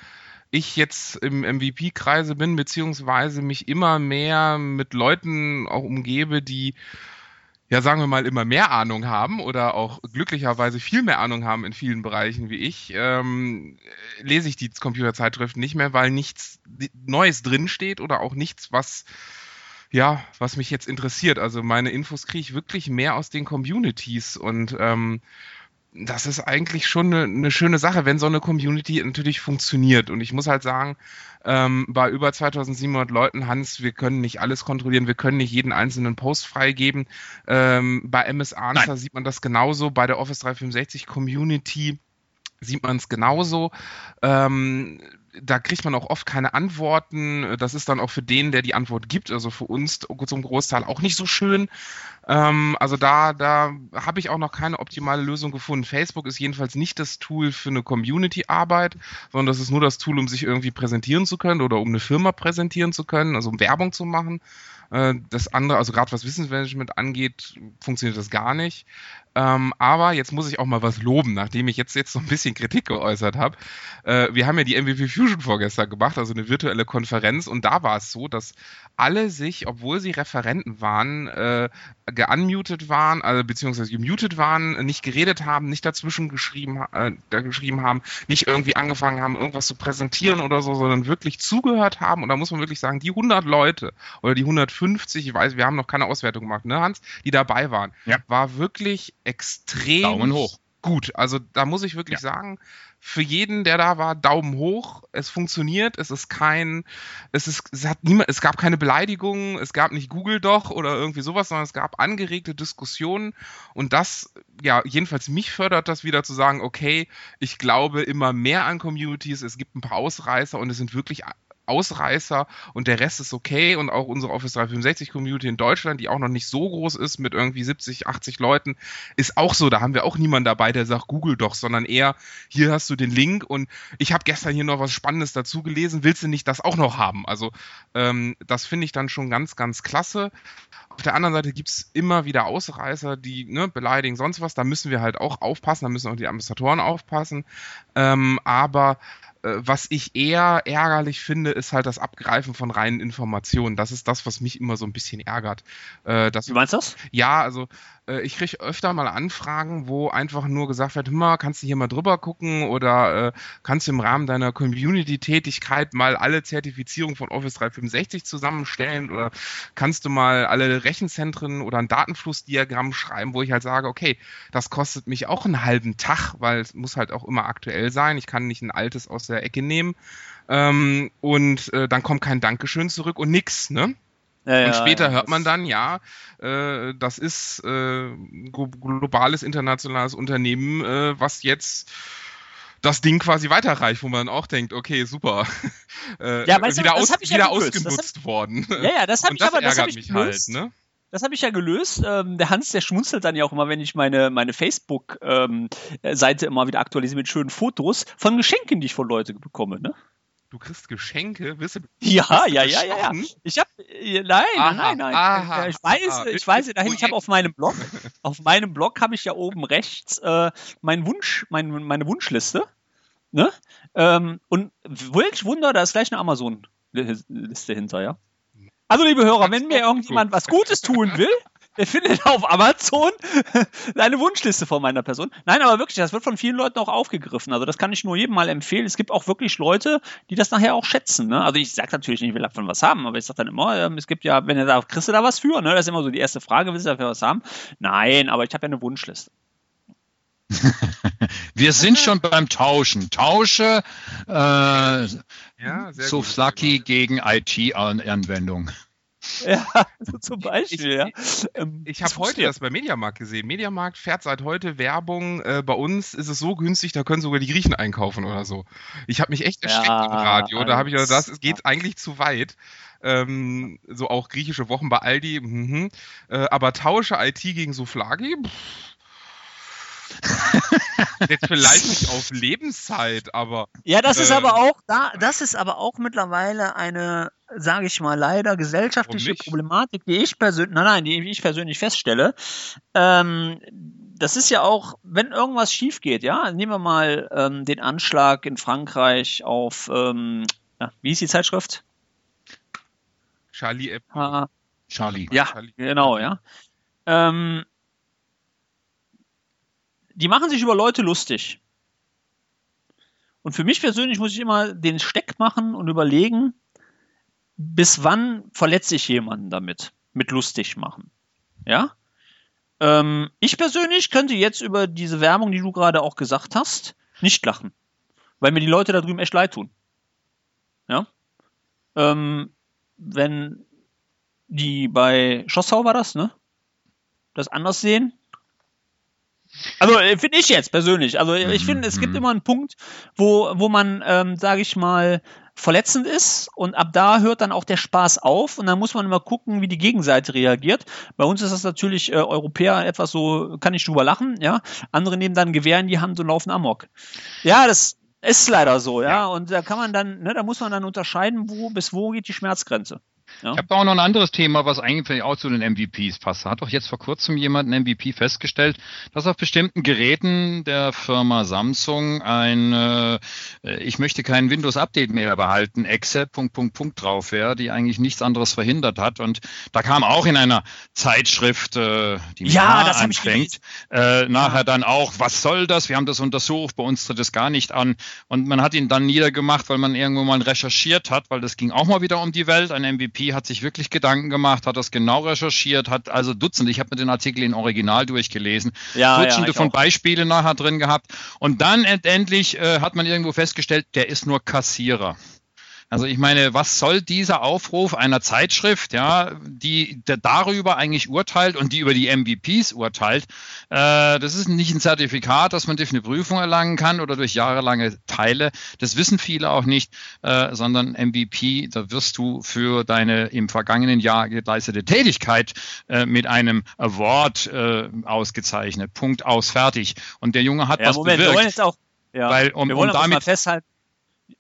ich jetzt im MVP-Kreise bin, beziehungsweise mich immer mehr mit Leuten auch umgebe, die ja, sagen wir mal, immer mehr Ahnung haben oder auch glücklicherweise viel mehr Ahnung haben in vielen Bereichen wie ich, ähm, lese ich die Computerzeitschriften nicht mehr, weil nichts Neues drinsteht oder auch nichts, was ja, was mich jetzt interessiert. Also meine Infos kriege ich wirklich mehr aus den Communities und ähm, das ist eigentlich schon eine, eine, schöne Sache, wenn so eine Community natürlich funktioniert. Und ich muss halt sagen, ähm, bei über 2700 Leuten, Hans, wir können nicht alles kontrollieren, wir können nicht jeden einzelnen Post freigeben. Ähm, bei MS Answer Nein. sieht man das genauso, bei der Office 365 Community sieht man es genauso. Ähm, da kriegt man auch oft keine Antworten. Das ist dann auch für den, der die Antwort gibt, also für uns zum Großteil auch nicht so schön. Ähm, also da, da habe ich auch noch keine optimale Lösung gefunden. Facebook ist jedenfalls nicht das Tool für eine Community-Arbeit, sondern das ist nur das Tool, um sich irgendwie präsentieren zu können oder um eine Firma präsentieren zu können, also um Werbung zu machen. Äh, das andere, also gerade was Wissensmanagement angeht, funktioniert das gar nicht. Ähm, aber jetzt muss ich auch mal was loben, nachdem ich jetzt, jetzt so ein bisschen Kritik geäußert habe. Äh, wir haben ja die MVP Fusion vorgestern gemacht, also eine virtuelle Konferenz, und da war es so, dass alle sich, obwohl sie Referenten waren, äh, geunmutet waren, also beziehungsweise gemutet waren, nicht geredet haben, nicht dazwischen geschrieben, äh, da geschrieben haben, nicht irgendwie angefangen haben, irgendwas zu präsentieren oder so, sondern wirklich zugehört haben. Und da muss man wirklich sagen, die 100 Leute oder die 150, ich weiß, wir haben noch keine Auswertung gemacht, ne, Hans, die dabei waren, ja. war wirklich extrem Daumen hoch. gut. Also da muss ich wirklich ja. sagen, für jeden, der da war, Daumen hoch. Es funktioniert. Es ist kein, es ist, es hat niemand, es gab keine Beleidigungen, es gab nicht Google doch oder irgendwie sowas, sondern es gab angeregte Diskussionen und das, ja, jedenfalls mich fördert das wieder zu sagen, okay, ich glaube immer mehr an Communities, es gibt ein paar Ausreißer und es sind wirklich Ausreißer und der Rest ist okay und auch unsere Office 365 Community in Deutschland, die auch noch nicht so groß ist mit irgendwie 70, 80 Leuten, ist auch so. Da haben wir auch niemanden dabei, der sagt Google doch, sondern eher hier hast du den Link und ich habe gestern hier noch was Spannendes dazu gelesen. Willst du nicht das auch noch haben? Also ähm, das finde ich dann schon ganz, ganz klasse. Auf der anderen Seite gibt's immer wieder Ausreißer, die ne, beleidigen sonst was. Da müssen wir halt auch aufpassen, da müssen auch die Administratoren aufpassen. Ähm, aber was ich eher ärgerlich finde, ist halt das Abgreifen von reinen Informationen. Das ist das, was mich immer so ein bisschen ärgert. Äh, Wie meinst du das? Ja, also äh, ich kriege öfter mal Anfragen, wo einfach nur gesagt wird, mal, kannst du hier mal drüber gucken oder äh, kannst du im Rahmen deiner Community-Tätigkeit mal alle Zertifizierungen von Office 365 zusammenstellen oder kannst du mal alle Rechenzentren oder ein Datenflussdiagramm schreiben, wo ich halt sage, okay, das kostet mich auch einen halben Tag, weil es muss halt auch immer aktuell sein. Ich kann nicht ein altes aus der Ecke nehmen. Ähm, und äh, dann kommt kein Dankeschön zurück und nix, ne? Ja, und später ja, hört man dann, ja, äh, das ist äh, globales, internationales Unternehmen, äh, was jetzt das Ding quasi weiterreicht, wo man auch denkt, okay, super, äh, ja, wieder, du, aus, wieder ja ausgenutzt hab, worden. Ja, ja, das habe ich aber, das habe ich halt, gelöst. halt, ne? Das habe ich ja gelöst. Ähm, der Hans, der schmunzelt dann ja auch immer, wenn ich meine, meine Facebook-Seite ähm, immer wieder aktualisiere mit schönen Fotos von Geschenken, die ich von Leuten bekomme, ne? Du kriegst Geschenke, wirst du, Ja, ja, ja, ja, ja. Ich habe äh, nein, aha, nein, nein, aha, ich weiß, aha, ich weiß dahin, ich habe auf meinem Blog, auf meinem Blog habe ich ja oben rechts äh, meinen Wunsch, mein, meine Wunschliste, ne? Ähm, und wirklich Wunder, da ist gleich eine Amazon Liste hinter, ja. Also liebe Hörer, wenn mir irgendjemand was Gutes tun will, der findet auf Amazon eine Wunschliste von meiner Person. Nein, aber wirklich, das wird von vielen Leuten auch aufgegriffen. Also das kann ich nur jedem mal empfehlen. Es gibt auch wirklich Leute, die das nachher auch schätzen. Ne? Also ich sage natürlich nicht, ich will davon was haben, aber ich sage dann immer, ähm, es gibt ja, wenn ihr da, kriegst du da was für? Ne? Das ist immer so die erste Frage, willst du dafür was haben? Nein, aber ich habe ja eine Wunschliste. Wir sind schon beim Tauschen. Tausche äh, ja, so Flucky gegen IT-Anwendung. Ja, so zum Beispiel, ich, ja. Ich, ähm, ich habe heute das bei Mediamarkt gesehen. Mediamarkt fährt seit heute Werbung. Äh, bei uns ist es so günstig, da können sogar die Griechen einkaufen oder so. Ich habe mich echt erschreckt ja, im Radio. Da habe ich gedacht, das geht eigentlich zu weit. Ähm, so auch griechische Wochen bei Aldi. Mhm. Äh, aber tausche IT gegen Souflagi? Jetzt vielleicht nicht auf Lebenszeit, aber. Ja, das äh, ist aber auch da, das ist aber auch mittlerweile eine sage ich mal, leider gesellschaftliche Problematik, die ich persönlich, nein, nein, die ich persönlich feststelle. Ähm, das ist ja auch, wenn irgendwas schief geht, ja, nehmen wir mal ähm, den Anschlag in Frankreich auf, ähm, ja, wie ist die Zeitschrift? Charlie App. Charlie. Ja, Charlie. genau, ja. Ähm, die machen sich über Leute lustig. Und für mich persönlich muss ich immer den Steck machen und überlegen, bis wann verletze ich jemanden damit? Mit lustig machen. Ja? Ähm, ich persönlich könnte jetzt über diese Werbung, die du gerade auch gesagt hast, nicht lachen. Weil mir die Leute da drüben echt leid tun. Ja? Ähm, wenn die bei Schossau war das, ne? Das anders sehen, Also äh, finde ich jetzt persönlich. Also ich finde, es gibt Mhm. immer einen Punkt, wo, wo man, ähm, sage ich mal, verletzend ist und ab da hört dann auch der Spaß auf und dann muss man immer gucken, wie die Gegenseite reagiert. Bei uns ist das natürlich äh, Europäer etwas so, kann ich drüber lachen, ja. Andere nehmen dann ein Gewehr in die Hand und laufen amok. Ja, das ist leider so, ja. Und da kann man dann, ne, da muss man dann unterscheiden, wo bis wo geht die Schmerzgrenze. Ja. Ich habe auch noch ein anderes Thema, was eigentlich auch zu den MVPs passt. Da hat doch jetzt vor kurzem jemand einen MVP festgestellt, dass auf bestimmten Geräten der Firma Samsung ein äh, Ich möchte kein Windows-Update mehr behalten, Exe, Punkt, Punkt, Punkt drauf wäre, die eigentlich nichts anderes verhindert hat. Und da kam auch in einer Zeitschrift, äh, die mit Ja, das anfängt, äh, nachher dann auch, was soll das? Wir haben das untersucht, bei uns tritt es gar nicht an. Und man hat ihn dann niedergemacht, weil man irgendwo mal recherchiert hat, weil das ging auch mal wieder um die Welt. Ein MVP hat sich wirklich Gedanken gemacht, hat das genau recherchiert, hat also Dutzende, ich habe mir den Artikel in Original durchgelesen, Ja, ja, Dutzende ich von auch. Beispielen nachher drin gehabt. Und dann endlich äh, hat man irgendwo festgestellt, der ist nur Kassierer. Also ich meine, was soll dieser Aufruf einer Zeitschrift, ja, die darüber eigentlich urteilt und die über die MVPs urteilt? Äh, das ist nicht ein Zertifikat, das man durch eine Prüfung erlangen kann oder durch jahrelange Teile. Das wissen viele auch nicht, äh, sondern MVP, da wirst du für deine im vergangenen Jahr geleistete Tätigkeit äh, mit einem Award äh, ausgezeichnet. Punkt aus, fertig. Und der Junge hat Ja, was Moment, wir wollen bewirkt. jetzt auch, ja, Weil, um- wir wollen um damit- festhalten,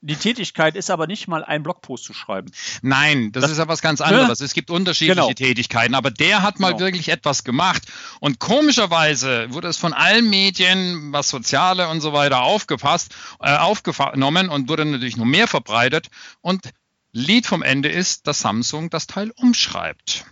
die Tätigkeit ist aber nicht mal ein Blogpost zu schreiben. Nein, das, Das- ist ja was ganz anderes. Es gibt unterschiedliche Genau. Tätigkeiten, aber der hat mal Genau. wirklich etwas gemacht. Und komischerweise wurde es von allen Medien, was Soziale und so weiter, aufgepasst, äh, aufgenommen und wurde natürlich noch mehr verbreitet. Und Lied vom Ende ist, dass Samsung das Teil umschreibt.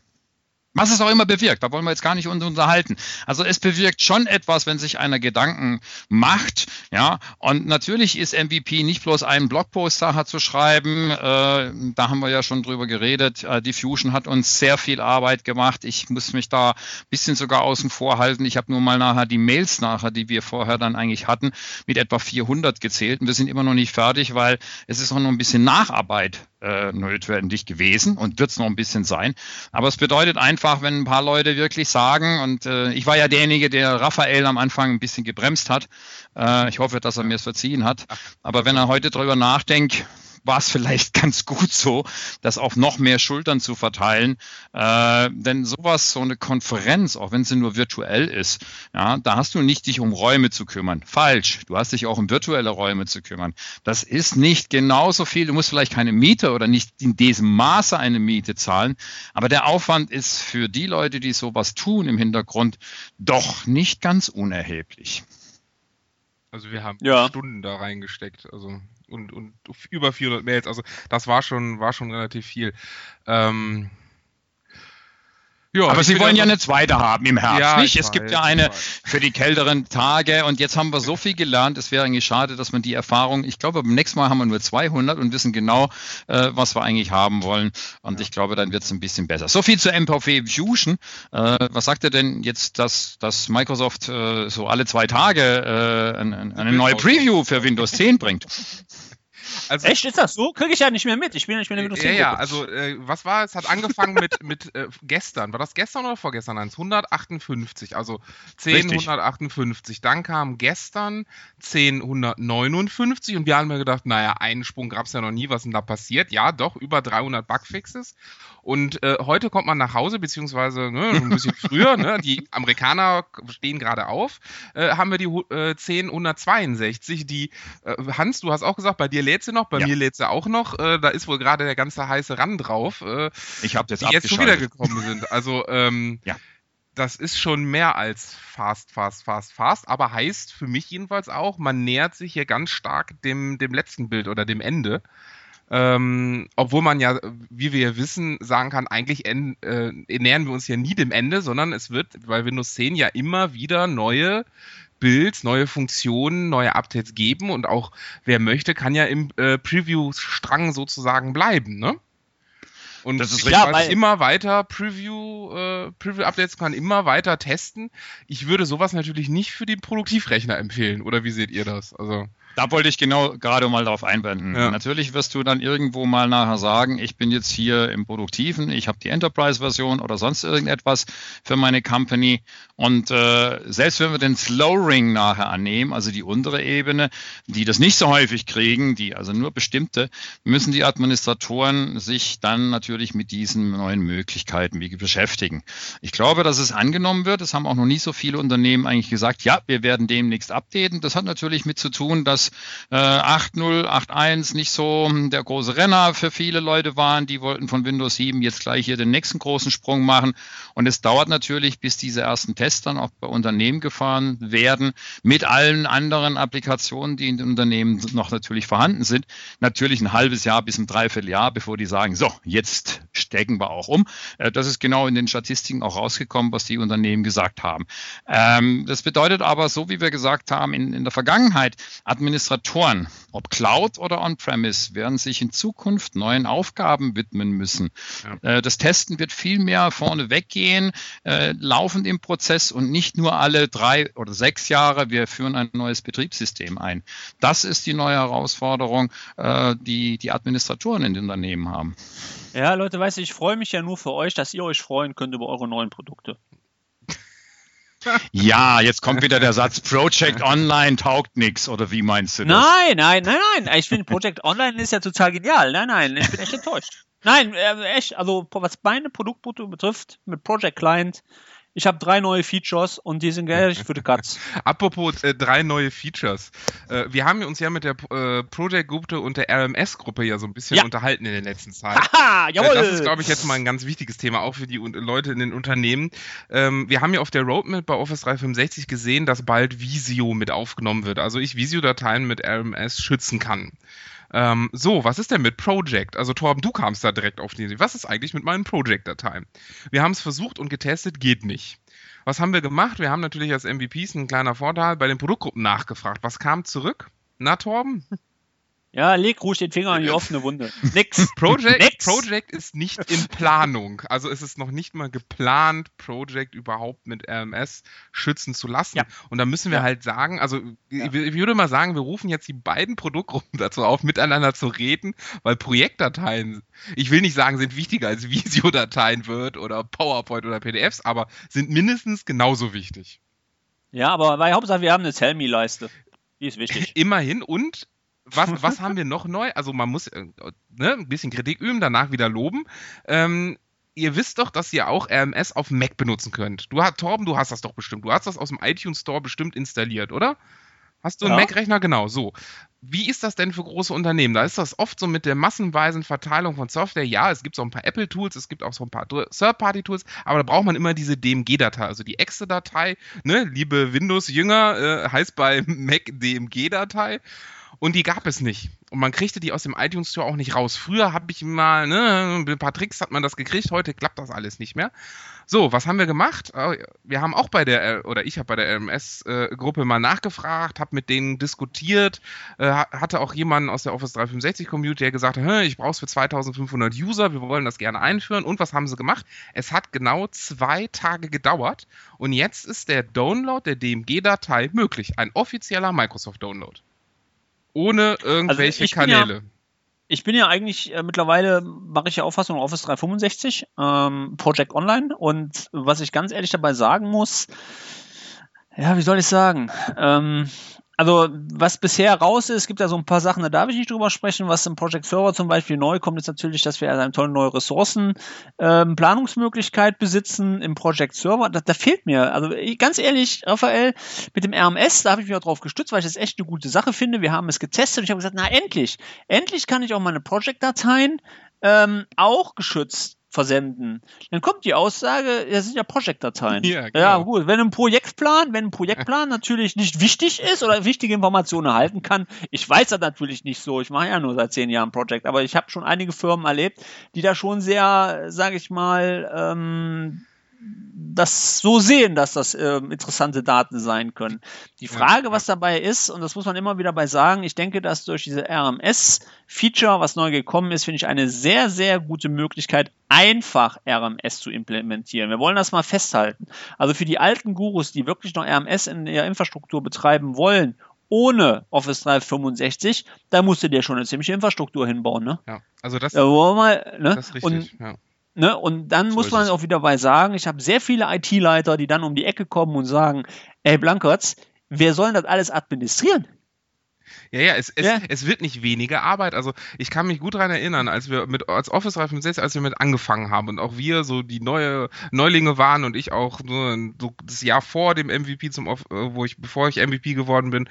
Was es auch immer bewirkt, da wollen wir jetzt gar nicht uns unterhalten. Also es bewirkt schon etwas, wenn sich einer Gedanken macht, ja. Und natürlich ist MVP nicht bloß einen Blogpost nachher zu schreiben. Äh, da haben wir ja schon drüber geredet. Äh, die Fusion hat uns sehr viel Arbeit gemacht. Ich muss mich da ein bisschen sogar außen vor halten. Ich habe nur mal nachher die Mails nachher, die wir vorher dann eigentlich hatten, mit etwa 400 gezählt. Und wir sind immer noch nicht fertig, weil es ist auch noch ein bisschen Nacharbeit äh, notwendig gewesen und wird es noch ein bisschen sein. Aber es bedeutet einfach, wenn ein paar Leute wirklich sagen, und äh, ich war ja derjenige, der Raphael am Anfang ein bisschen gebremst hat. Äh, ich hoffe, dass er mir es verziehen hat. Aber wenn er heute drüber nachdenkt, war es vielleicht ganz gut so, das auf noch mehr Schultern zu verteilen. Äh, denn sowas, so eine Konferenz, auch wenn sie nur virtuell ist, ja, da hast du nicht dich um Räume zu kümmern. Falsch. Du hast dich auch um virtuelle Räume zu kümmern. Das ist nicht genauso viel. Du musst vielleicht keine Miete oder nicht in diesem Maße eine Miete zahlen. Aber der Aufwand ist für die Leute, die sowas tun im Hintergrund, doch nicht ganz unerheblich. Also wir haben Ja. Stunden da reingesteckt, also und, und über 400 Mails, also das war schon war schon relativ viel. Ähm, ja, Aber Sie wollen ja eine zweite haben im Herbst, Ja, nicht? ich Es gibt ja eine für die kälteren Tage und jetzt haben wir so viel gelernt. Es wäre eigentlich schade, dass man die Erfahrung, ich glaube, beim nächsten Mal haben wir nur 200 und wissen genau, äh, was wir eigentlich haben wollen. Und ich glaube, dann wird es ein bisschen besser. So viel zu MVV Fusion. Äh, was sagt ihr denn jetzt, dass, dass Microsoft äh, so alle zwei Tage äh, ein, ein, eine neue Preview für Windows 10 bringt? also, Echt, ist das so? Kriege ich ja nicht mehr mit. Ich bin ja nicht mehr in der Ja, Windows 10 ja, Gruppe. also äh, was war es? Hat angefangen mit, mit äh, gestern. War das gestern oder vorgestern? Eins? 158, also 10, Richtig. 158. Dann kam gestern 10, 159 und wir haben mir gedacht, naja, einen Sprung gab es ja noch nie, was denn da passiert? Ja, doch, über 300 Bugfixes. Und äh, heute kommt man nach Hause, beziehungsweise ne, ein bisschen früher, ne, die Amerikaner stehen gerade auf, äh, haben wir die äh, 10, 162, die, äh, Hans, du hast auch gesagt, bei dir lädt sie noch, bei Ja. mir lädt sie auch noch, äh, da ist wohl gerade der ganze heiße Rand drauf, äh, Ich habe jetzt die jetzt schon wieder gekommen sind. Also, ähm, Ja. das ist schon mehr als fast, fast, fast, fast, aber heißt für mich jedenfalls auch, man nähert sich hier ganz stark dem, dem letzten Bild oder dem Ende. Ähm, obwohl man ja, wie wir ja wissen, sagen kann, eigentlich en, äh, nähern wir uns ja nie dem Ende, sondern es wird bei Windows 10 ja immer wieder neue Builds, neue Funktionen, neue Updates geben und auch wer möchte, kann ja im äh, Preview-Strang sozusagen bleiben, ne? Und Das ist Ja, weil- immer weiter Preview, äh, Preview-Updates kann immer weiter testen. Ich würde sowas natürlich nicht für den Produktivrechner empfehlen, oder wie seht ihr das? Also, Da wollte ich genau gerade mal darauf einwenden. Ja. Natürlich wirst du dann irgendwo mal nachher sagen, ich bin jetzt hier im Produktiven, ich habe die Enterprise-Version oder sonst irgendetwas für meine Company. Und äh, selbst wenn wir den Slow Ring nachher annehmen, also die untere Ebene, die das nicht so häufig kriegen, die also nur bestimmte, müssen die Administratoren sich dann natürlich mit diesen neuen Möglichkeiten wie beschäftigen. Ich glaube, dass es angenommen wird. Das haben auch noch nie so viele Unternehmen eigentlich gesagt. Ja, wir werden demnächst updaten. Das hat natürlich mit zu tun, dass äh, 8.0, 8.1 nicht so der große Renner für viele Leute waren. Die wollten von Windows 7 jetzt gleich hier den nächsten großen Sprung machen. Und es dauert natürlich, bis diese ersten Tests dann auch bei Unternehmen gefahren werden, mit allen anderen Applikationen, die in den Unternehmen noch natürlich vorhanden sind. Natürlich ein halbes Jahr bis ein Dreivierteljahr, bevor die sagen, so, jetzt stecken wir auch um. Äh, das ist genau in den Statistiken auch rausgekommen, was die Unternehmen gesagt haben. Ähm, das bedeutet aber, so wie wir gesagt haben, in, in der Vergangenheit, Administratoren, ob Cloud oder On-Premise, werden sich in Zukunft neuen Aufgaben widmen müssen. Ja. Äh, das Testen wird viel mehr vorne weggehen, äh, laufend im Prozess und nicht nur alle drei oder sechs Jahre, wir führen ein neues Betriebssystem ein. Das ist die neue Herausforderung, äh, die die Administratoren in den Unternehmen haben. Ja, Leute, weißt du, ich freue mich ja nur für euch, dass ihr euch freuen könnt über eure neuen Produkte. Ja, jetzt kommt wieder der Satz, Project Online taugt nichts, oder wie meinst du das? Nein, nein, nein, nein. Ich finde, Project Online ist ja total genial. Nein, nein, ich bin echt enttäuscht. Nein, äh, echt, also was meine Produktporto betrifft, mit Project Client, ich habe drei neue Features und die sind gleich für die Katz. Apropos äh, drei neue Features. Äh, wir haben uns ja mit der äh, Project-Gruppe und der RMS-Gruppe ja so ein bisschen ja. unterhalten in der letzten Zeit. Haha, äh, jawohl. das ist, glaube ich, jetzt mal ein ganz wichtiges Thema, auch für die Leute in den Unternehmen. Ähm, wir haben ja auf der Roadmap bei Office 365 gesehen, dass bald Visio mit aufgenommen wird. Also ich Visio-Dateien mit RMS schützen kann. Ähm, so, was ist denn mit Project? Also Torben, du kamst da direkt auf die Idee. Was ist eigentlich mit meinen Project-Dateien? Wir haben es versucht und getestet, geht nicht. Was haben wir gemacht? Wir haben natürlich als MVPs ein kleiner Vorteil bei den Produktgruppen nachgefragt. Was kam zurück? Na, Torben? Ja, leg ruhig den Finger in die offene Wunde. Nix. Project, Nix. Project ist nicht in Planung. Also es ist noch nicht mal geplant, Project überhaupt mit RMS schützen zu lassen. Ja. Und da müssen wir ja. halt sagen, also ja. ich, ich, würde mal sagen, wir rufen jetzt die beiden Produktgruppen dazu auf, miteinander zu reden, weil Projektdateien, ich will nicht sagen, sind wichtiger als Visio-Dateien wird oder PowerPoint oder PDFs, aber sind mindestens genauso wichtig. Ja, aber bei Hauptsache, wir haben eine Tell-Me-Leiste. Die ist wichtig. Immerhin und was, was haben wir noch neu? Also man muss äh, ne, ein bisschen Kritik üben, danach wieder loben. Ähm, ihr wisst doch, dass ihr auch RMS auf Mac benutzen könnt. Du hast, Torben, du hast das doch bestimmt. Du hast das aus dem iTunes Store bestimmt installiert, oder? Hast du einen ja. Mac-Rechner? Genau, so. Wie ist das denn für große Unternehmen? Da ist das oft so mit der massenweisen Verteilung von Software. Ja, es gibt so ein paar Apple-Tools, es gibt auch so ein paar Third-Party-Tools, aber da braucht man immer diese DMG-Datei, also die Exe-Datei. Ne? Liebe Windows-Jünger, äh, heißt bei Mac DMG-Datei. Und die gab es nicht. Und man kriegte die aus dem iTunes Store auch nicht raus. Früher habe ich mal, ne, ein paar Tricks hat man das gekriegt, heute klappt das alles nicht mehr. So, was haben wir gemacht? Äh, wir haben auch bei der, oder ich habe bei der RMS-Gruppe mal nachgefragt, habe mit denen diskutiert, äh, hatte auch jemanden aus der Office 365 Community, der gesagt hat, ich brauche es für 2500 User, wir wollen das gerne einführen. Und was haben sie gemacht? Es hat genau zwei Tage gedauert und jetzt ist der Download der DMG-Datei möglich. Ein offizieller Microsoft-Download. Ohne irgendwelche also Kanäle. Ja, ich bin ja eigentlich äh, mittlerweile, mache ich ja Auffassung Office 365, ähm, Project Online. Und was ich ganz ehrlich dabei sagen muss, ja, wie soll ich sagen? Ähm, also was bisher raus ist, gibt da so ein paar Sachen, da darf ich nicht drüber sprechen. Was im Project Server zum Beispiel neu kommt, ist natürlich, dass wir eine tolle neue Ressourcen ähm, besitzen im Project Server. Da, da fehlt mir, also ganz ehrlich, Raphael, mit dem RMS, da habe ich mich auch drauf gestützt, weil ich das echt eine gute Sache finde. Wir haben es getestet und ich habe gesagt, na endlich, endlich kann ich auch meine Project-Dateien ähm, auch geschützt versenden. Dann kommt die Aussage, das sind ja Projektdateien. Ja, genau. ja, gut. Wenn ein Projektplan, wenn ein Projektplan natürlich nicht wichtig ist oder wichtige Informationen erhalten kann, ich weiß das natürlich nicht so. Ich mache ja nur seit zehn Jahren Project, aber ich habe schon einige Firmen erlebt, die da schon sehr, sage ich mal, ähm, das so sehen, dass das äh, interessante Daten sein können. Die Frage, was dabei ist, und das muss man immer wieder bei sagen, ich denke, dass durch diese RMS-Feature, was neu gekommen ist, finde ich eine sehr, sehr gute Möglichkeit, einfach RMS zu implementieren. Wir wollen das mal festhalten. Also für die alten Gurus, die wirklich noch RMS in ihrer Infrastruktur betreiben wollen ohne Office 365, da musst du dir schon eine ziemliche Infrastruktur hinbauen, ne? Ja, also das, Ja, mal, ne? das ist richtig. Und ja. Ne? Und dann So muss man auch wieder bei sagen, ich habe sehr viele IT-Leiter, die dann um die Ecke kommen und sagen, ey Blankertz, wer soll denn das alles administrieren? Ja, ja, es, es, Ja. es wird nicht weniger Arbeit. Also ich kann mich gut daran erinnern, als wir mit als Office 365, als wir mit angefangen haben und auch wir so die neue Neulinge waren und ich auch so, das Jahr vor dem MVP zum äh, wo ich bevor ich MVP geworden bin,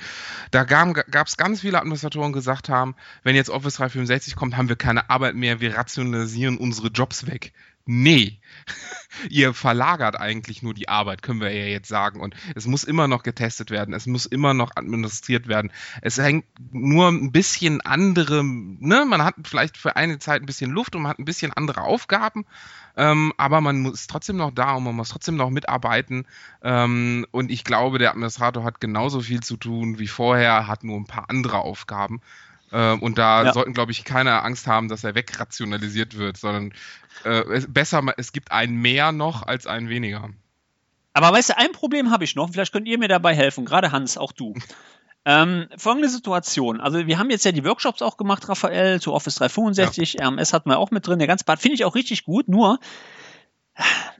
da gab es ganz viele Administratoren die gesagt haben, wenn jetzt Office 365 kommt, haben wir keine Arbeit mehr, wir rationalisieren unsere Jobs weg. Nee. Ihr verlagert eigentlich nur die Arbeit, können wir ja jetzt sagen. Und es muss immer noch getestet werden, es muss immer noch administriert werden. Es hängt nur ein bisschen andere, ne, man hat vielleicht für eine Zeit ein bisschen Luft und man hat ein bisschen andere Aufgaben, ähm, aber man muss trotzdem noch da und man muss trotzdem noch mitarbeiten. Ähm, und ich glaube, der Administrator hat genauso viel zu tun wie vorher, hat nur ein paar andere Aufgaben. Ähm, und da Ja. sollten, glaube ich, keine Angst haben, dass er wegrationalisiert wird, sondern äh, es, besser, es gibt ein mehr noch als ein weniger. Aber weißt du, ein Problem habe ich noch, vielleicht könnt ihr mir dabei helfen, gerade Hans, auch du. Ähm, folgende Situation. Also wir haben jetzt ja die Workshops auch gemacht, Raphael, zu Office 365, RMS hatten wir auch mit drin, der ganze Part finde ich auch richtig gut, nur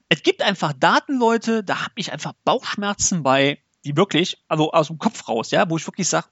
es gibt einfach Datenleute, da habe ich einfach Bauchschmerzen bei, die wirklich, also aus dem Kopf raus, ja, wo ich wirklich sage,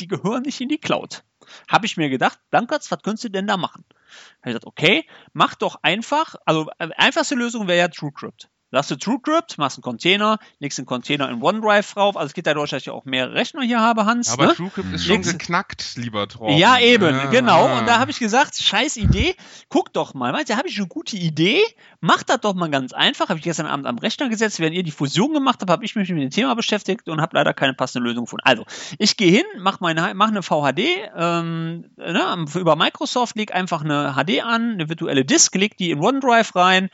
die gehören nicht in die Cloud. Habe ich mir gedacht, Dankertz, was könntest du denn da machen? Habe ich gesagt, okay, mach doch einfach, also äh, einfachste Lösung wäre ja TrueCrypt. Sagst du TrueCrypt, machst einen Container, legst einen Container in OneDrive drauf. Also es geht dadurch, dass ich auch mehr Rechner hier habe, Hans. Aber ne? TrueCrypt ist schon geknackt, lieber Torben. Ja, eben, Ja. genau. Und da habe ich gesagt, scheiß Idee, guck doch mal, weißt du, da habe ich eine gute Idee, mach das doch mal ganz einfach. Habe ich gestern Abend am Rechner gesetzt, während ihr die Fusion gemacht habt, habe ich mich mit dem Thema beschäftigt und habe leider keine passende Lösung gefunden. Also, ich gehe hin, mach, meine, mach eine VHD ähm, ne, über Microsoft, leg einfach eine HD an, eine virtuelle Disk, leg die in OneDrive rein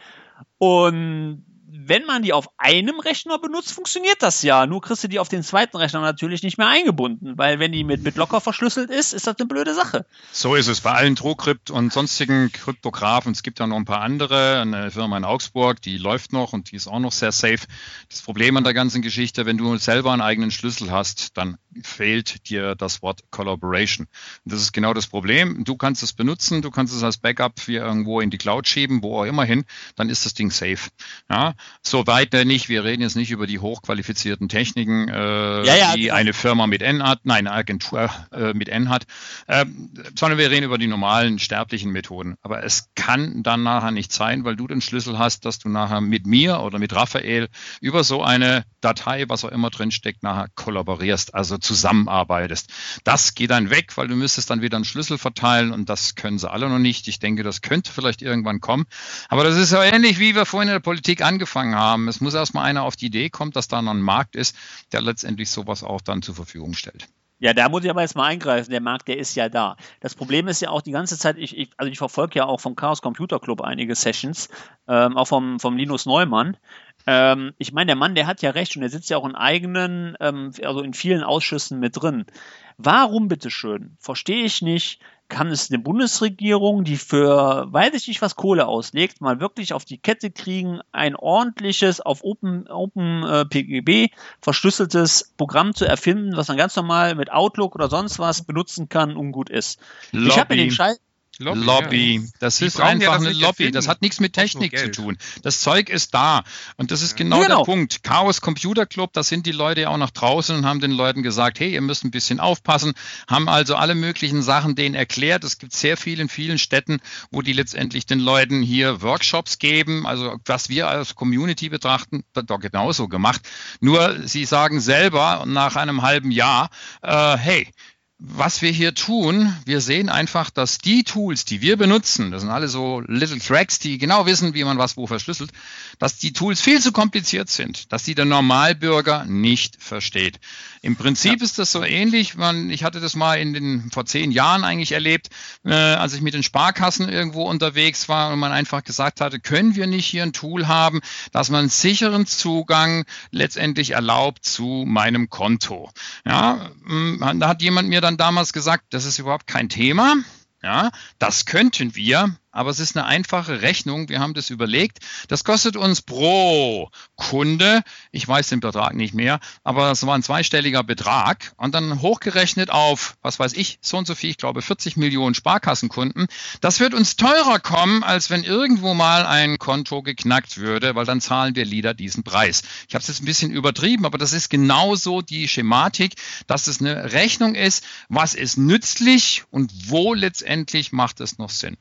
und wenn man die auf einem Rechner benutzt, funktioniert das ja. Nur kriegst du die auf den zweiten Rechner natürlich nicht mehr eingebunden, weil wenn die mit BitLocker verschlüsselt ist, ist das eine blöde Sache. So ist es bei allen TrueCrypt und sonstigen Kryptografen. Es gibt ja noch ein paar andere. Eine Firma in Augsburg, die läuft noch und die ist auch noch sehr safe. Das Problem an der ganzen Geschichte, wenn du selber einen eigenen Schlüssel hast, dann fehlt dir das Wort Collaboration. Und das ist genau das Problem. Du kannst es benutzen, du kannst es als Backup hier irgendwo in die Cloud schieben, wo auch immer hin, dann ist das Ding safe. Ja, so weit nicht. Wir reden jetzt nicht über die hochqualifizierten Techniken, äh, Ja, ja, die eine Firma mit N hat, nein, eine Agentur äh, mit N hat, ähm, sondern wir reden über die normalen sterblichen Methoden. Aber es kann dann nachher nicht sein, weil du den Schlüssel hast, dass du nachher mit mir oder mit Raphael über so eine Datei, was auch immer drin steckt, nachher kollaborierst, also zusammenarbeitest. Das geht dann weg, weil du müsstest dann wieder einen Schlüssel verteilen und das können sie alle noch nicht. Ich denke, das könnte vielleicht irgendwann kommen. Aber das ist ja ähnlich, wie wir vorhin in der Politik angefangen haben. Es muss erstmal einer auf die Idee kommen, dass da noch ein Markt ist, der letztendlich sowas auch dann zur Verfügung stellt. Ja, da muss ich aber jetzt mal eingreifen. Der Markt, der ist ja da. Das Problem ist ja auch die ganze Zeit, ich, ich also ich verfolge ja auch vom Chaos Computer Club einige Sessions, ähm, auch vom, vom Linus Neumann. Ähm, ich meine, der Mann, der hat ja recht und der sitzt ja auch in eigenen, ähm, also in vielen Ausschüssen mit drin. Warum bitteschön? Verstehe ich nicht. Kann es eine Bundesregierung, die für, weiß ich nicht, was Kohle auslegt, mal wirklich auf die Kette kriegen, ein ordentliches, auf Open, Open äh, PGB verschlüsseltes Programm zu erfinden, was man ganz normal mit Outlook oder sonst was benutzen kann und gut ist. Ich habe mir den Scheiß, Lobby. ja. Das Die ist einfach das eine Lobby. erfinden. Das hat nichts mit Technik zu tun. Das Zeug ist da. Und das ist genau, Genau. der Punkt. Chaos Computer Club, da sind die Leute ja auch nach draußen und haben den Leuten gesagt, hey, ihr müsst ein bisschen aufpassen, haben also alle möglichen Sachen denen erklärt. Es gibt sehr viel in vielen Städten, wo die letztendlich den Leuten hier Workshops geben. Also was wir als Community betrachten, wird doch genauso gemacht. Nur sie sagen selber nach einem halben Jahr, äh, hey, was wir hier tun, wir sehen einfach, dass die Tools, die wir benutzen, das sind alle so Little Tracks, die genau wissen, wie man was wo verschlüsselt, dass die Tools viel zu kompliziert sind, dass die der Normalbürger nicht versteht. Im Prinzip ist das so ähnlich, man, ich hatte das mal in den, vor zehn Jahren eigentlich erlebt, äh, als ich mit den Sparkassen irgendwo unterwegs war und man einfach gesagt hatte, können wir nicht hier ein Tool haben, dass man sicheren Zugang letztendlich erlaubt zu meinem Konto. Ja, mh, da hat jemand mir dann damals gesagt, das ist überhaupt kein Thema. Ja, das könnten wir, aber es ist eine einfache Rechnung. Wir haben das überlegt. Das kostet uns pro Kunde, ich weiß den Betrag nicht mehr, aber es war ein zweistelliger Betrag und dann hochgerechnet auf, was weiß ich, so und so viel, ich glaube 40 Millionen Sparkassenkunden. Das wird uns teurer kommen, als wenn irgendwo mal ein Konto geknackt würde, weil dann zahlen wir lieber diesen Preis. Ich habe es jetzt ein bisschen übertrieben, aber das ist genauso die Schematik, dass es eine Rechnung ist, was ist nützlich und wo letztendlich macht es noch Sinn.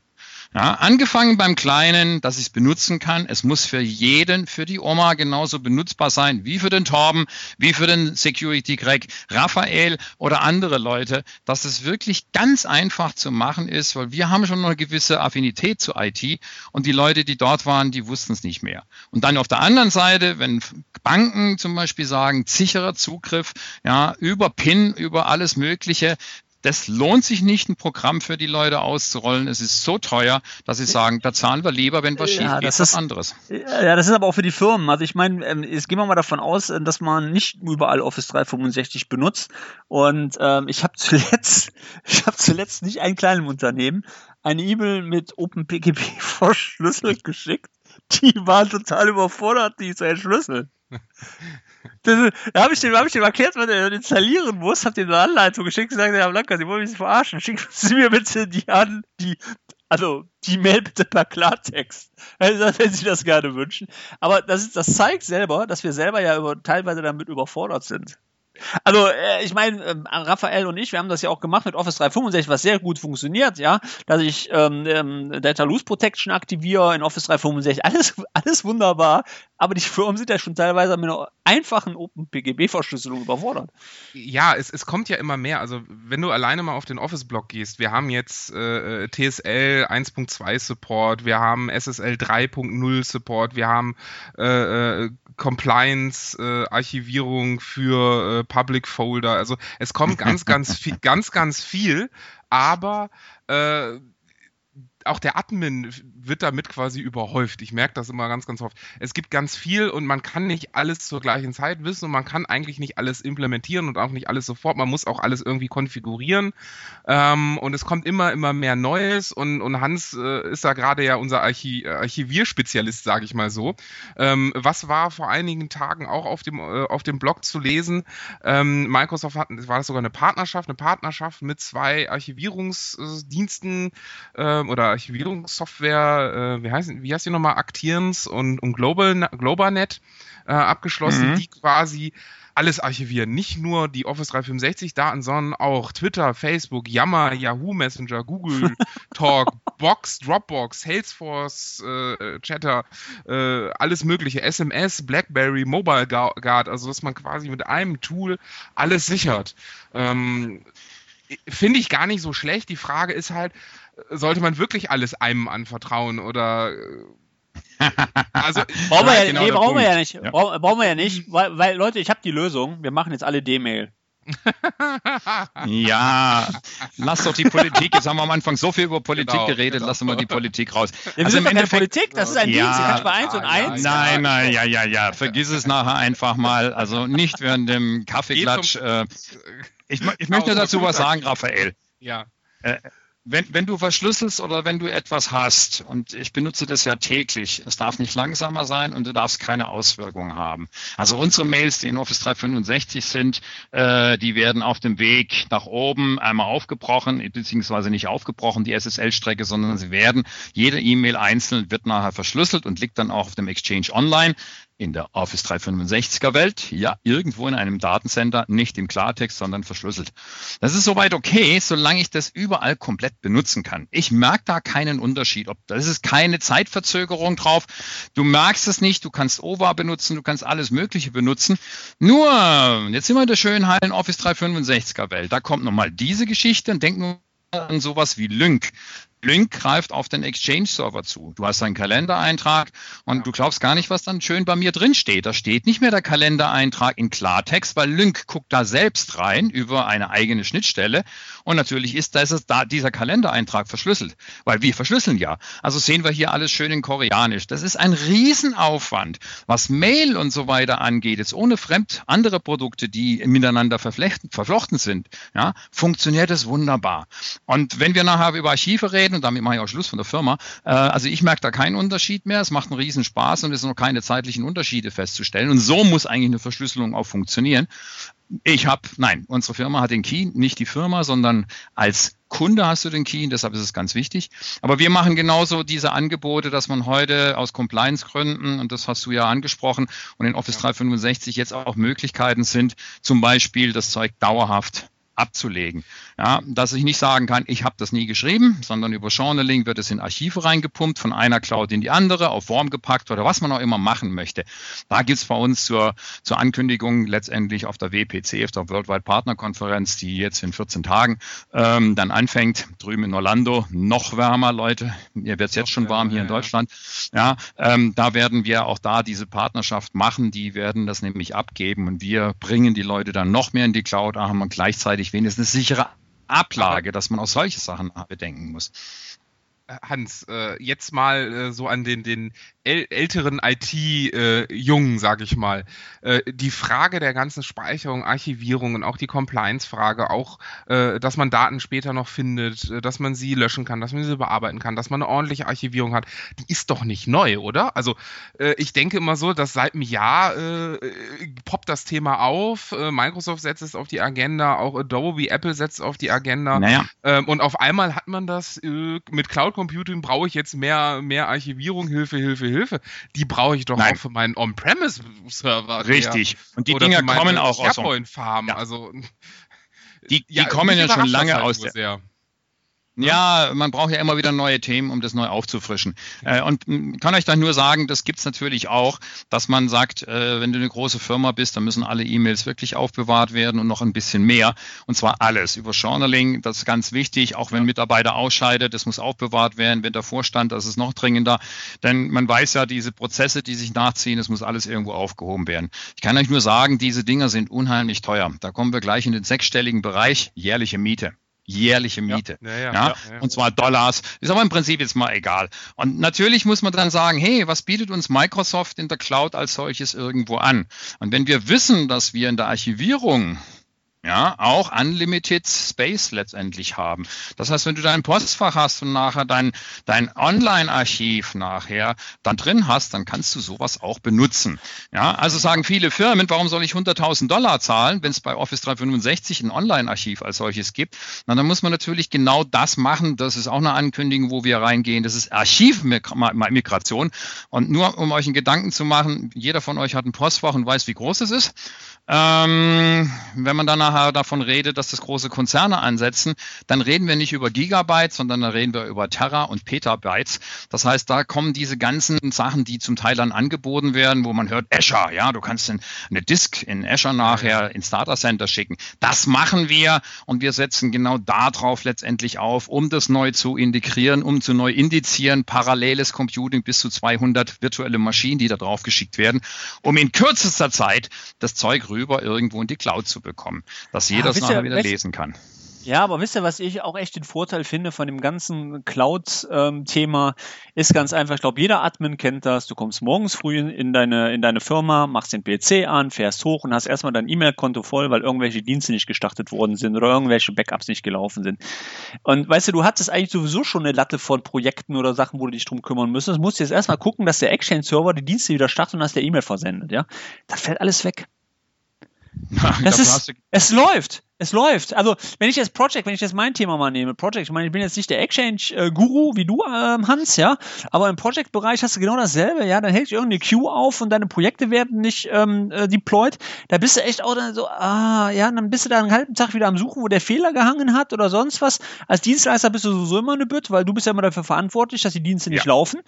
Ja, angefangen beim Kleinen, dass ich es benutzen kann. Es muss für jeden, für die Oma genauso benutzbar sein wie für den Torben, wie für den Security Greg, Raphael oder andere Leute, dass es wirklich ganz einfach zu machen ist, weil wir haben schon eine gewisse Affinität zu IT und die Leute, die dort waren, die wussten es nicht mehr. Und dann auf der anderen Seite, wenn Banken zum Beispiel sagen, sicherer Zugriff, ja, über PIN, über alles Mögliche, das lohnt sich nicht, ein Programm für die Leute auszurollen. Es ist so teuer, dass sie sagen, da zahlen wir lieber, wenn was schief ja, geht, das was anderes. Ja, das ist aber auch für die Firmen. Also ich meine, ähm, jetzt gehen wir mal davon aus, äh, dass man nicht überall Office 365 benutzt. Und ähm, ich habe zuletzt, ich habe zuletzt nicht einem kleinen Unternehmen eine E-Mail mit OpenPGP verschlüsselt geschickt. Die waren total überfordert, die zu entschlüsseln. Das, da habe ich, dem, hab ich dem erklärt, was er installieren muss, hab dem eine Anleitung geschickt und gesagt, Herr Blanka, Sie wollen mich verarschen, schicken Sie mir bitte die an, die, also die Mail bitte per Klartext, wenn Sie das gerne wünschen. Aber das, ist, das zeigt selber, dass wir selber ja über, teilweise damit überfordert sind. Also, äh, ich meine, äh, Raphael und ich, wir haben das ja auch gemacht mit Office 365, was sehr gut funktioniert, ja, dass ich ähm, ähm, Data Loose Protection aktiviere in Office 365, alles, alles wunderbar, aber die Firmen sind ja schon teilweise mit einer einfachen OpenPGB-Verschlüsselung überfordert. Ja, es, es kommt ja immer mehr. Also, wenn du alleine mal auf den Office-Blog gehst, wir haben jetzt äh, TSL 1.2 Support, wir haben SSL 3.0 Support, wir haben äh, äh Compliance, äh, Archivierung für äh, Public Folder. Also es kommt ganz, ganz viel, ganz, ganz viel, aber äh, auch der Admin wird damit quasi überhäuft. Ich merke das immer ganz, ganz oft. Es gibt ganz viel und man kann nicht alles zur gleichen Zeit wissen und man kann eigentlich nicht alles implementieren und auch nicht alles sofort. Man muss auch alles irgendwie konfigurieren. Ähm, und es kommt immer, immer mehr Neues und, und Hans äh, ist da gerade ja unser Archi Archivierspezialist, sage ich mal so. Ähm, was war vor einigen Tagen auch auf dem, äh, auf dem Blog zu lesen? Ähm, Microsoft hat, war das sogar eine Partnerschaft, eine Partnerschaft mit zwei Archivierungsdiensten äh, oder Archivierungssoftware, äh, wie, heißt, wie heißt die nochmal, Actierens und, und Global, GlobalNet äh, abgeschlossen, mhm. die quasi alles archivieren. Nicht nur die Office 365 Daten, sondern auch Twitter, Facebook, Yammer, Yahoo Messenger, Google Talk, Box, Dropbox, Salesforce, äh, Chatter, äh, alles mögliche, SMS, BlackBerry, Mobile Guard, also dass man quasi mit einem Tool alles sichert. Ähm, Finde ich gar nicht so schlecht. Die Frage ist halt, sollte man wirklich alles einem anvertrauen oder äh, also brauchen wir ja, genau nee, brauchen wir ja nicht. Ja. Brauchen wir ja nicht, weil, weil Leute, ich habe die Lösung. Wir machen jetzt alle D-Mail. ja, lass doch die Politik. Jetzt haben wir am Anfang so viel über Politik genau, geredet, genau. lassen wir die Politik raus. Ja, also im Endeffekt, Politik, das ist ein ja, Dienst, kannst bei 1 und 1. Nein, nein, ja, ja, ja. Vergiss es nachher einfach mal. Also nicht während dem Kaffeeklatsch. Äh, ich, ich möchte dazu was sagen, Raphael. Ja. Äh, wenn, wenn du verschlüsselst oder wenn du etwas hast, und ich benutze das ja täglich, es darf nicht langsamer sein und du darfst keine Auswirkungen haben. Also unsere Mails, die in Office 365 sind, äh, die werden auf dem Weg nach oben einmal aufgebrochen, beziehungsweise nicht aufgebrochen, die SSL-Strecke, sondern sie werden, jede E-Mail einzeln wird nachher verschlüsselt und liegt dann auch auf dem Exchange online in der Office 365er Welt, ja, irgendwo in einem Datencenter, nicht im Klartext, sondern verschlüsselt. Das ist soweit okay, solange ich das überall komplett benutzen kann. Ich merke da keinen Unterschied. Ob das ist keine Zeitverzögerung drauf. Du merkst es nicht. Du kannst OVA benutzen, du kannst alles Mögliche benutzen. Nur, jetzt sind wir in der schönen heilen Office 365er Welt. Da kommt nochmal diese Geschichte und denk nur an sowas wie Lync. Link greift auf den Exchange-Server zu. Du hast einen Kalendereintrag und ja. du glaubst gar nicht, was dann schön bei mir drin steht. Da steht nicht mehr der Kalendereintrag in Klartext, weil Link guckt da selbst rein über eine eigene Schnittstelle. Und natürlich ist, da ist es da dieser Kalendereintrag verschlüsselt, weil wir verschlüsseln ja. Also sehen wir hier alles schön in Koreanisch. Das ist ein Riesenaufwand, was Mail und so weiter angeht. Jetzt ohne fremd andere Produkte, die miteinander verflochten sind, ja, funktioniert es wunderbar. Und wenn wir nachher über Archive reden, unterscheiden und damit mache ich auch Schluss von der Firma. Äh, also ich merke da keinen Unterschied mehr. Es macht einen riesen Spaß und es sind noch keine zeitlichen Unterschiede festzustellen. Und so muss eigentlich eine Verschlüsselung auch funktionieren. Ich habe, nein, unsere Firma hat den Key, nicht die Firma, sondern als Kunde hast du den Key, deshalb ist es ganz wichtig. Aber wir machen genauso diese Angebote, dass man heute aus Compliance-Gründen, und das hast du ja angesprochen, und in Office 365 jetzt auch Möglichkeiten sind, zum Beispiel das Zeug dauerhaft abzulegen. Ja, dass ich nicht sagen kann, ich habe das nie geschrieben, sondern über Journaling wird es in Archive reingepumpt, von einer Cloud in die andere, auf Form gepackt oder was man auch immer machen möchte. Da gibt's bei uns zur, zur Ankündigung letztendlich auf der WPC, auf der Worldwide Partner Konferenz, die jetzt in 14 Tagen ähm, dann anfängt, drüben in Orlando, noch wärmer, Leute. Mir wird's jetzt schon warm hier in Deutschland. Ja, ähm, da werden wir auch da diese Partnerschaft machen, die werden das nämlich abgeben und wir bringen die Leute dann noch mehr in die Cloud, haben und gleichzeitig wenigstens sichere Ablage, dass man auch solche Sachen bedenken muss. Hans, äh, jetzt mal äh, so an den, den älteren IT-Jungen, äh, sage ich mal. Äh, die Frage der ganzen Speicherung, Archivierung und auch die Compliance-Frage, auch, äh, dass man Daten später noch findet, äh, dass man sie löschen kann, dass man sie bearbeiten kann, dass man eine ordentliche Archivierung hat, die ist doch nicht neu, oder? Also äh, ich denke immer so, dass seit einem Jahr poppt das Thema auf, Microsoft setzt es auf die Agenda, auch Adobe, Apple setzt es auf die Agenda naja. ähm, und auf einmal hat man das mit Cloud Computing brauche ich jetzt mehr, mehr Archivierung, Hilfe, Hilfe, Hilfe. Die brauche ich doch Nein. auch für meinen On-Premise-Server. Richtig. Und die Dinger kommen auch aus SharePoint-Farm. Ja. Also, die, die ja, kommen ja schon lange halt aus der. Sehr. Ja, man braucht ja immer wieder neue Themen, um das neu aufzufrischen. Äh, und kann euch dann nur sagen, das gibt's natürlich auch, dass man sagt, äh, wenn du eine große Firma bist, dann müssen alle E-Mails wirklich aufbewahrt werden und noch ein bisschen mehr. Und zwar alles. Über Journaling, das ist ganz wichtig, auch wenn Mitarbeiter ausscheidet, das muss aufbewahrt werden, wenn der Vorstand, das ist noch dringender. Denn man weiß ja, diese Prozesse, die sich nachziehen, das muss alles irgendwo aufgehoben werden. Ich kann euch nur sagen, diese Dinger sind unheimlich teuer. Da kommen wir gleich in den sechsstelligen Bereich, jährliche Miete jährliche Miete. Ja, ja, ja, und zwar Dollars. Ist aber im Prinzip jetzt mal egal. Und natürlich muss man dann sagen, hey, was bietet uns Microsoft in der Cloud als solches irgendwo an? Und wenn wir wissen, dass wir in der Archivierung ja, auch Unlimited Space letztendlich haben. Das heißt, wenn du dein Postfach hast und nachher dein, dein Online-Archiv nachher dann drin hast, dann kannst du sowas auch benutzen. Ja, also sagen viele Firmen, warum soll ich 100.000 Dollar zahlen, wenn es bei Office 365 ein Online-Archiv als solches gibt? Na, dann muss man natürlich genau das machen. Das ist auch eine Ankündigung, wo wir reingehen. Das ist Archivmigration. Und nur um euch einen Gedanken zu machen, jeder von euch hat ein Postfach und weiß, wie groß es ist. Ähm, wenn man dann nachher davon redet, dass das große Konzerne ansetzen, dann reden wir nicht über Gigabytes, sondern dann reden wir über Terra und Petabytes. Das heißt, da kommen diese ganzen Sachen, die zum Teil dann angeboten werden, wo man hört, Azure, ja, du kannst eine Disk in Azure nachher ins Data Center schicken. Das machen wir und wir setzen genau darauf letztendlich auf, um das neu zu integrieren, um zu neu indizieren, paralleles Computing bis zu 200 virtuelle Maschinen, die da drauf geschickt werden, um in kürzester Zeit das Zeug rüber irgendwo in die Cloud zu bekommen, dass jeder es nachher wieder lesen kann. Ja, aber wisst ihr, was ich auch echt den Vorteil finde von dem ganzen Cloud-Thema, ist ganz einfach, ich glaube, jeder Admin kennt das. Du kommst morgens früh in deine, in deine Firma, machst den PC an, fährst hoch und hast erstmal dein E-Mail-Konto voll, weil irgendwelche Dienste nicht gestartet worden sind oder irgendwelche Backups nicht gelaufen sind. Und weißt du, du hattest eigentlich sowieso schon eine Latte von Projekten oder Sachen, wo du dich drum kümmern müsstest. Du musst jetzt erstmal gucken, dass der Exchange-Server die Dienste wieder startet und hast der E-Mail versendet, ja. Das fällt alles weg. Das ist, es läuft. Es läuft. Also, wenn ich jetzt Project, wenn ich jetzt mein Thema mal nehme, Project, ich meine, ich bin jetzt nicht der Exchange-Guru wie du, ähm, Hans, ja, aber im Project-Bereich hast du genau dasselbe, ja, dann hält sich irgendeine Queue auf und deine Projekte werden nicht ähm, äh, deployed. Da bist du echt auch dann so, ah, ja, dann bist du da einen halben Tag wieder am Suchen, wo der Fehler gehangen hat oder sonst was. Als Dienstleister bist du sowieso immer eine Bütt, weil du bist ja immer dafür verantwortlich, dass die Dienste nicht ja. laufen.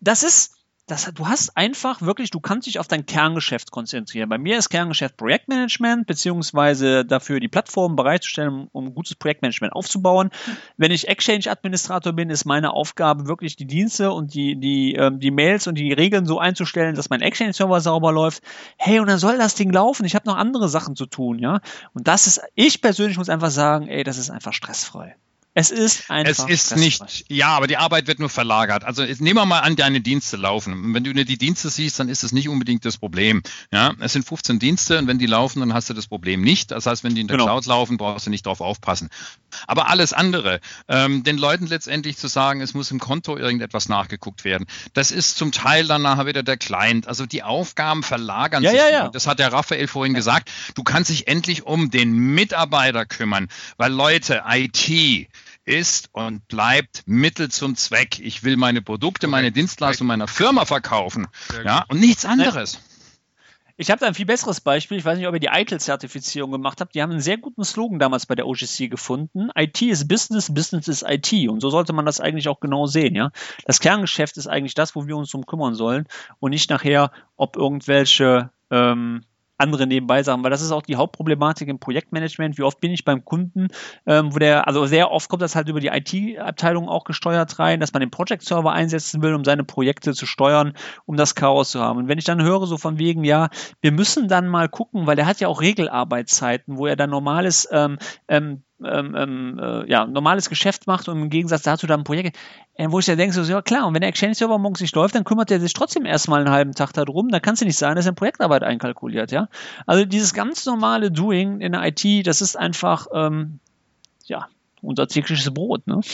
Das ist, das, du hast einfach wirklich, du kannst dich auf dein Kerngeschäft konzentrieren. Bei mir ist Kerngeschäft Projektmanagement, beziehungsweise dafür die Plattform bereitzustellen, um gutes Projektmanagement aufzubauen. Wenn ich Exchange-Administrator bin, ist meine Aufgabe wirklich die Dienste und die, die, ähm, die Mails und die Regeln so einzustellen, dass mein Exchange-Server sauber läuft. Hey, und dann soll das Ding laufen. Ich habe noch andere Sachen zu tun, ja. Und das ist, ich persönlich muss einfach sagen, ey, das ist einfach stressfrei. Es ist einfach. Es ist nicht, ja, aber die Arbeit wird nur verlagert. Also nehmen wir mal an, deine Dienste laufen. wenn du nur die Dienste siehst, dann ist es nicht unbedingt das Problem. Ja, es sind 15 Dienste und wenn die laufen, dann hast du das Problem nicht. Das heißt, wenn die in der genau. Cloud laufen, brauchst du nicht drauf aufpassen. Aber alles andere, ähm, den Leuten letztendlich zu sagen, es muss im Konto irgendetwas nachgeguckt werden, das ist zum Teil dann nachher wieder der Client. Also die Aufgaben verlagern ja, sich. Ja, ja. Das hat der Raphael vorhin gesagt. Du kannst dich endlich um den Mitarbeiter kümmern, weil Leute, IT, ist und bleibt Mittel zum Zweck. Ich will meine Produkte, meine Dienstleistungen meiner Firma verkaufen. Ja, und nichts anderes. Ich habe da ein viel besseres Beispiel. Ich weiß nicht, ob ihr die ITIL-Zertifizierung gemacht habt. Die haben einen sehr guten Slogan damals bei der OGC gefunden. IT ist Business, Business ist IT. Und so sollte man das eigentlich auch genau sehen, ja. Das Kerngeschäft ist eigentlich das, wo wir uns drum kümmern sollen und nicht nachher, ob irgendwelche ähm, andere nebenbei Sachen, weil das ist auch die Hauptproblematik im Projektmanagement. Wie oft bin ich beim Kunden, ähm, wo der, also sehr oft kommt das halt über die IT-Abteilung auch gesteuert rein, dass man den Project-Server einsetzen will, um seine Projekte zu steuern, um das Chaos zu haben. Und wenn ich dann höre, so von wegen, ja, wir müssen dann mal gucken, weil der hat ja auch Regelarbeitszeiten, wo er dann normales ähm, ähm, ähm, ähm, äh, ja, normales Geschäft macht und im Gegensatz dazu dann Projekte, äh, wo ich ja denke, so, ja klar, und wenn der Exchange-Server morgens nicht läuft, dann kümmert er sich trotzdem erstmal einen halben Tag darum, dann kann es ja nicht sein, dass er Projektarbeit einkalkuliert, ja. Also dieses ganz normale Doing in der IT, das ist einfach, ähm, ja, unser tägliches Brot, ne?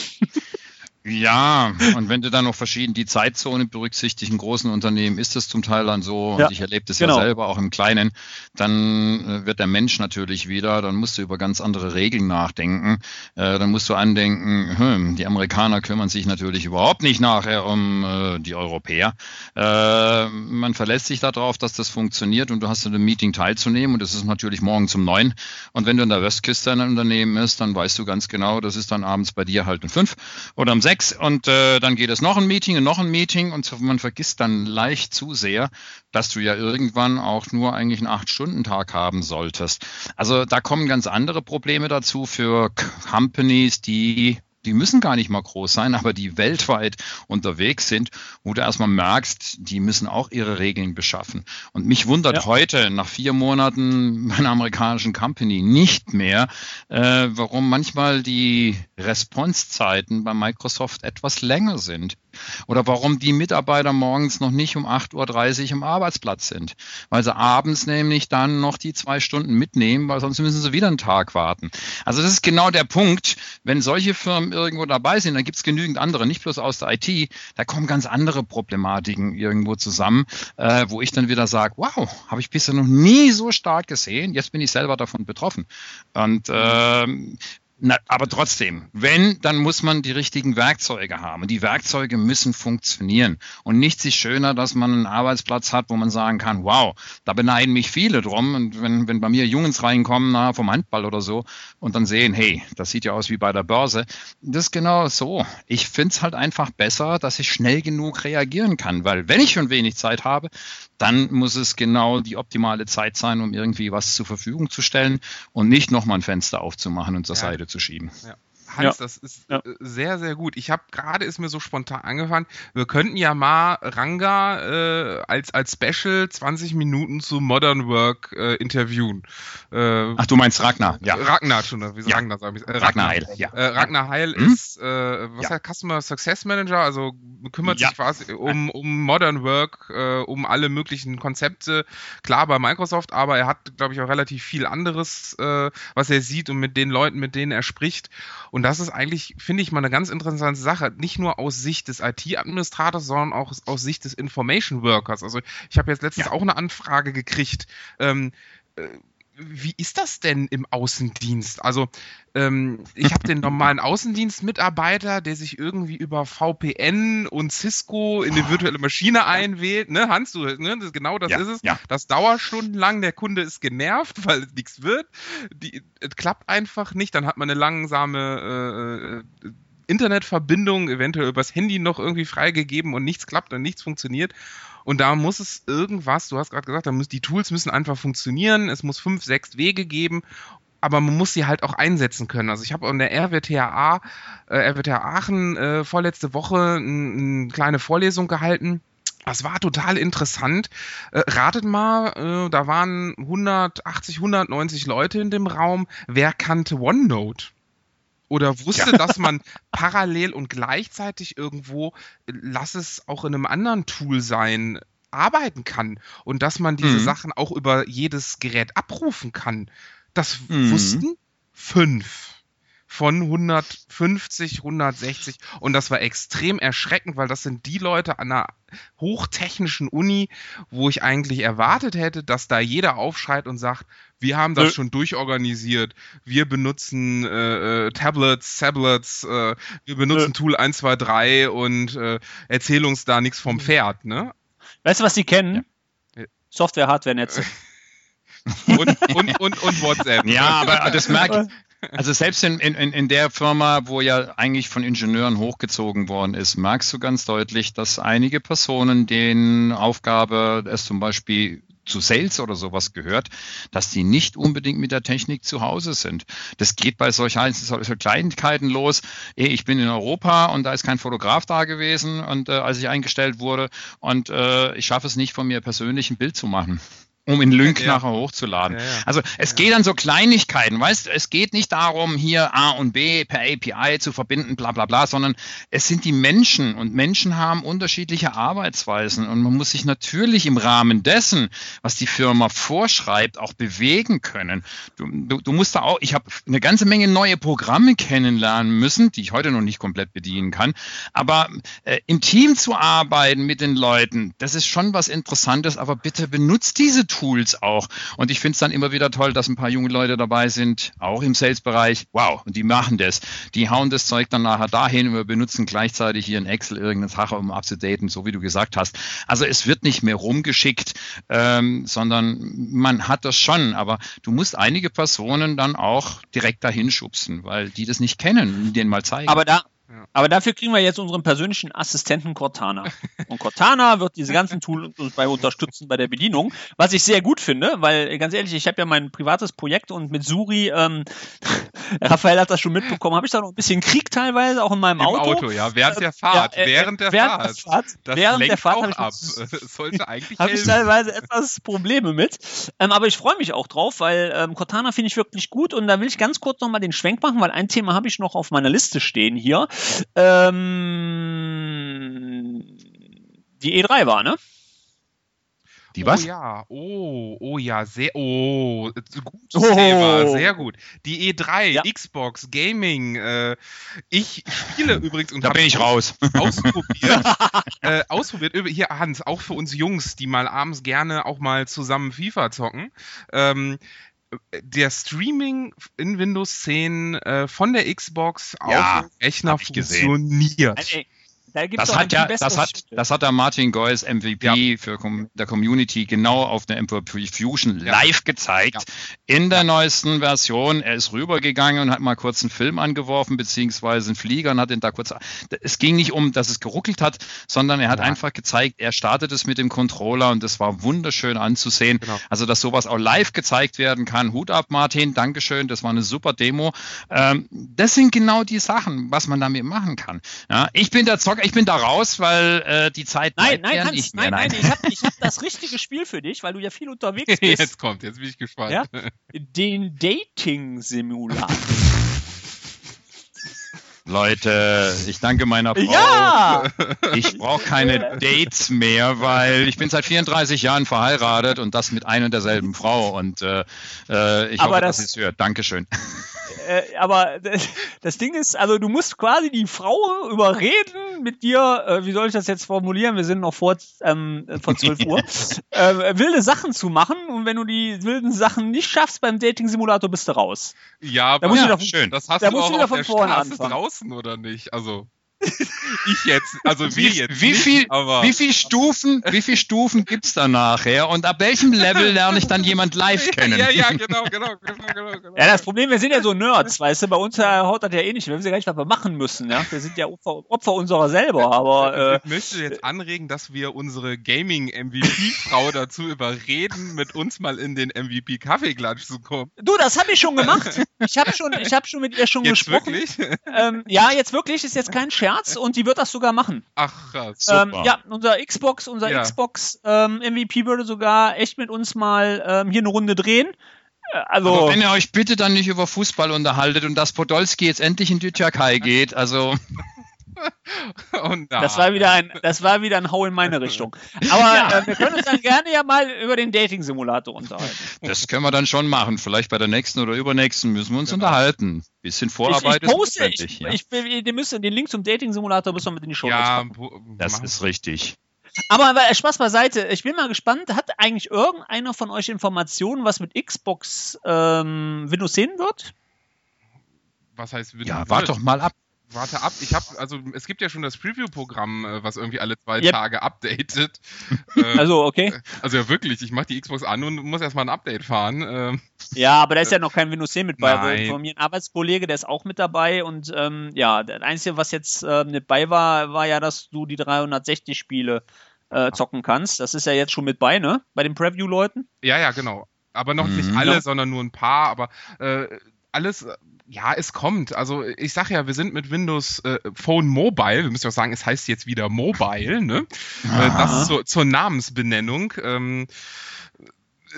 Ja, und wenn du dann noch verschieden die Zeitzonen berücksichtigst, in großen Unternehmen ist das zum Teil dann so, ja, und ich erlebe das genau. ja selber auch im Kleinen, dann äh, wird der Mensch natürlich wieder, dann musst du über ganz andere Regeln nachdenken, äh, dann musst du andenken, hm, die Amerikaner kümmern sich natürlich überhaupt nicht nachher um äh, die Europäer. Äh, man verlässt sich darauf, dass das funktioniert und du hast in einem Meeting teilzunehmen und das ist natürlich morgen zum neun und wenn du in der Westküste ein Unternehmen ist, dann weißt du ganz genau, das ist dann abends bei dir halt um fünf oder um sechs und äh, dann geht es noch ein Meeting und noch ein Meeting und man vergisst dann leicht zu sehr, dass du ja irgendwann auch nur eigentlich einen Acht-Stunden-Tag haben solltest. Also da kommen ganz andere Probleme dazu für Companies, die die müssen gar nicht mal groß sein, aber die weltweit unterwegs sind, wo du erstmal merkst, die müssen auch ihre Regeln beschaffen. Und mich wundert ja. heute, nach vier Monaten meiner amerikanischen Company, nicht mehr, äh, warum manchmal die Responsezeiten bei Microsoft etwas länger sind. Oder warum die Mitarbeiter morgens noch nicht um 8.30 Uhr am Arbeitsplatz sind. Weil sie abends nämlich dann noch die zwei Stunden mitnehmen, weil sonst müssen sie wieder einen Tag warten. Also das ist genau der Punkt. Wenn solche Firmen irgendwo dabei sind, dann gibt es genügend andere, nicht bloß aus der IT, da kommen ganz andere Problematiken irgendwo zusammen, äh, wo ich dann wieder sage, wow, habe ich bisher noch nie so stark gesehen. Jetzt bin ich selber davon betroffen. Und äh, na, aber trotzdem, wenn, dann muss man die richtigen Werkzeuge haben. Und die Werkzeuge müssen funktionieren. Und nichts ist schöner, dass man einen Arbeitsplatz hat, wo man sagen kann, wow, da beneiden mich viele drum. Und wenn, wenn bei mir Jungs reinkommen, na, vom Handball oder so, und dann sehen, hey, das sieht ja aus wie bei der Börse. Das ist genau so. Ich finde es halt einfach besser, dass ich schnell genug reagieren kann. Weil wenn ich schon wenig Zeit habe, dann muss es genau die optimale Zeit sein, um irgendwie was zur Verfügung zu stellen und nicht nochmal ein Fenster aufzumachen und zur ja. Seite zu schieben. Ja. Hans, ja. das ist ja. Äh, sehr, sehr gut. Ich habe gerade ist mir so spontan angefangen. Wir könnten ja mal Ranga äh, als, als Special 20 Minuten zu Modern Work äh, interviewen. Äh, Ach, du meinst Ragnar, ja. Ragnar schon, wie ja. Ragnar sag ich. Äh, Ragnar, Ragnar Heil, ja. Äh, Ragnar Heil hm? ist, äh, was ja. heißt Customer Success Manager, also kümmert sich quasi um, um Modern Work, äh, um alle möglichen Konzepte. Klar bei Microsoft, aber er hat, glaube ich, auch relativ viel anderes, äh, was er sieht und mit den Leuten, mit denen er spricht. Und und das ist eigentlich, finde ich mal, eine ganz interessante Sache. Nicht nur aus Sicht des IT-Administrators, sondern auch aus Sicht des Information Workers. Also ich habe jetzt letztens ja. auch eine Anfrage gekriegt. Ähm, äh, wie ist das denn im Außendienst? Also ähm, ich habe den normalen Außendienstmitarbeiter, der sich irgendwie über VPN und Cisco in eine virtuelle Maschine einwählt. Ne, Hans, du, ne, das, genau das ja, ist es. Ja. Das dauert stundenlang, der Kunde ist genervt, weil nichts wird. Die, es klappt einfach nicht, dann hat man eine langsame äh, äh, Internetverbindung, eventuell übers Handy noch irgendwie freigegeben und nichts klappt und nichts funktioniert. Und da muss es irgendwas, du hast gerade gesagt, da muss, die Tools müssen einfach funktionieren, es muss fünf, sechs Wege geben aber man muss sie halt auch einsetzen können. Also ich habe an der RWTH, äh, RWTH Aachen äh, vorletzte Woche eine kleine Vorlesung gehalten. Das war total interessant. Äh, ratet mal, äh, da waren 180, 190 Leute in dem Raum. Wer kannte OneNote? Oder wusste, ja. dass man parallel und gleichzeitig irgendwo, lass es auch in einem anderen Tool sein, arbeiten kann und dass man diese mhm. Sachen auch über jedes Gerät abrufen kann. Das mhm. wussten fünf. Von 150, 160 und das war extrem erschreckend, weil das sind die Leute an einer hochtechnischen Uni, wo ich eigentlich erwartet hätte, dass da jeder aufschreit und sagt, wir haben das schon durchorganisiert, wir benutzen äh, äh, Tablets, Tablets, äh, wir benutzen Tool 123 und äh, erzähl uns da nichts vom Pferd, ne? Weißt du, was die kennen? Ja. Software, Hardware-Netze. und, und, und, und WhatsApp. Ja, aber das merke ich. Also selbst in, in, in der Firma, wo ja eigentlich von Ingenieuren hochgezogen worden ist, merkst du ganz deutlich, dass einige Personen, denen Aufgabe es zum Beispiel zu Sales oder sowas gehört, dass die nicht unbedingt mit der Technik zu Hause sind. Das geht bei solchen, solchen Kleinigkeiten los. Ich bin in Europa und da ist kein Fotograf da gewesen und äh, als ich eingestellt wurde und äh, ich schaffe es nicht von mir persönlich ein Bild zu machen um in Lync ja. nachher hochzuladen. Ja, ja. Also es geht an so Kleinigkeiten, weißt es geht nicht darum, hier A und B per API zu verbinden, bla bla bla, sondern es sind die Menschen und Menschen haben unterschiedliche Arbeitsweisen und man muss sich natürlich im Rahmen dessen, was die Firma vorschreibt, auch bewegen können. Du, du, du musst da auch, ich habe eine ganze Menge neue Programme kennenlernen müssen, die ich heute noch nicht komplett bedienen kann, aber äh, im Team zu arbeiten mit den Leuten, das ist schon was Interessantes, aber bitte benutzt diese Tools Tools auch. Und ich finde es dann immer wieder toll, dass ein paar junge Leute dabei sind, auch im Sales-Bereich. Wow, und die machen das. Die hauen das Zeug dann nachher dahin und wir benutzen gleichzeitig hier in Excel irgendeine Sache, um abzudaten, so wie du gesagt hast. Also es wird nicht mehr rumgeschickt, ähm, sondern man hat das schon, aber du musst einige Personen dann auch direkt dahin schubsen, weil die das nicht kennen, denen mal zeigen. Aber da, aber dafür kriegen wir jetzt unseren persönlichen Assistenten Cortana. Und Cortana wird diese ganzen Tools uns bei unterstützen bei der Bedienung, was ich sehr gut finde, weil ganz ehrlich, ich habe ja mein privates Projekt und mit Suri, ähm, Raphael hat das schon mitbekommen, habe ich da noch ein bisschen Krieg teilweise, auch in meinem Im Auto. Auto, ja, während der Fahrt, ja, äh, während der während Fahrt. Fahrt das während lenkt der Fahrt auch habe ich, ab. Das sollte eigentlich hab ich teilweise etwas Probleme mit. Ähm, aber ich freue mich auch drauf, weil ähm, Cortana finde ich wirklich gut und da will ich ganz kurz nochmal den Schwenk machen, weil ein Thema habe ich noch auf meiner Liste stehen hier. Ähm, die E3 war, ne? Die was? Oh ja, oh, oh ja, sehr, oh, gutes Oh. Thema, sehr gut. Die E3, Ja. Xbox, Gaming, äh, ich spiele übrigens und Da bin ich raus. ausprobiert. äh, ausprobiert. Hier, Hans, auch für uns Jungs, die mal abends gerne auch mal zusammen FIFA zocken. Ähm, der Streaming in Windows 10 äh, von der Xbox Ja, auf Rechner funktioniert. Nein, ey, da gibt's Das hat ja, das hat, das hat der Martin Goyes MVP für Com der Community genau auf der MVP Fusion Ja. live gezeigt. In der neuesten Version. Er ist rübergegangen und hat mal kurz einen Film angeworfen, beziehungsweise einen Flieger und hat den da kurz. Es ging nicht um, dass es geruckelt hat, sondern er hat Ja. einfach gezeigt, er startet es mit dem Controller und das war wunderschön anzusehen. Genau. Also, dass sowas auch live gezeigt werden kann. Hut ab, Martin. Dankeschön. Das war eine super Demo. Ähm, das sind genau die Sachen, was man damit machen kann. Ja, ich bin der Zocker, ich bin da raus, weil äh, die Zeit Nein, nein, Hans, nicht mehr. nein, nein, ich habe ich hab das richtige Spiel für dich, weil du ja viel unterwegs bist. Jetzt kommt, jetzt bin ich gespannt. Ja? Den Dating-Simulator. Leute, ich danke meiner Frau. Ja! Ich brauche keine Dates mehr, weil ich bin seit 34 Jahren verheiratet und das mit ein und derselben Frau. Und äh, äh, ich Aber hoffe, dass das- sie es hört. Dankeschön. äh, aber das Ding ist, also du musst quasi die Frau überreden mit dir, äh, wie soll ich das jetzt formulieren? Wir sind noch vor, ähm, vor 12 Uhr, äh, wilde Sachen zu machen und wenn du die wilden Sachen nicht schaffst beim Dating-Simulator, bist du raus. Ja, Da aber muss ich Ja, doch- schön. das hast da du musst auch du wieder von vorne Straße anfangen. draußen, oder nicht? Also, ich jetzt, also wir Wie, jetzt wie nicht, viel, aber wie viel Stufen, wie viel Stufen gibt's da nachher? Und ab welchem Level lerne ich dann jemand live kennen? Ja, ja, genau, genau, genau, genau. genau. Ja, das Problem, wir sind ja so Nerds, weißt du, bei uns äh, haut das ja eh nicht, wir wissen ja gar nicht, was wir machen müssen, ja. Wir sind ja Opfer, Opfer unserer selber, aber äh, ich möchte jetzt anregen, dass wir unsere Gaming-MVP-Frau dazu überreden, mit uns mal in den MVP-Kaffeeklatsch zu kommen. du, das habe ich schon gemacht. Ich habe schon, ich habe schon mit ihr schon Jetzt gesprochen. wirklich? Ähm, ja, jetzt wirklich, ist jetzt kein Scherz und die wird das sogar machen. Ach. Ähm, Super. ja, unser Xbox, unser Ja. Xbox ähm, MVP würde sogar echt mit uns mal ähm, hier eine Runde drehen. Äh, also, Aber wenn ihr euch bitte dann nicht über Fußball unterhaltet und dass Podolski jetzt endlich in die Türkei geht, also Und das war wieder ein, das war wieder ein Hau in meine Richtung. Aber ja. äh, wir können uns dann gerne ja mal über den Dating-Simulator unterhalten. Das können wir dann schon machen. Vielleicht bei der nächsten oder übernächsten müssen wir uns genau. unterhalten. Bisschen Vorarbeit ich, ich poste, ist ich, ja. ich, ich, müssen, den Link zum Dating-Simulator müssen wir mit in die Show Ja, das ist richtig. Aber Spaß beiseite, ich bin mal gespannt, hat eigentlich irgendeiner von euch Informationen, was mit Xbox ähm, Windows 10 wird? Was heißt Windows? Ja, warte doch mal ab. Warte ab, ich habe, also es gibt ja schon das Preview-Programm, äh, was irgendwie alle zwei yep. Tage updatet. Äh, also, okay. Also ja wirklich, ich mache die Xbox an und muss erstmal ein Update fahren. Ähm, ja, aber da ist ja noch kein Windows 10 mit bei. Nein. Von mir ein Arbeitskollege, der ist auch mit dabei und ähm, ja, das Einzige, was jetzt äh, mit bei war, war ja, dass du die 360 Spiele äh, zocken kannst. Das ist ja jetzt schon mit bei, ne? Bei den Preview-Leuten. Ja, ja, genau. Aber noch mhm. nicht alle, sondern nur ein paar. Aber äh, alles ja, es kommt. Also ich sage ja, wir sind mit Windows äh, Phone Mobile, wir müssen ja auch sagen, es heißt jetzt wieder Mobile, ne? Äh, das zur, zur Namensbenennung. Ähm,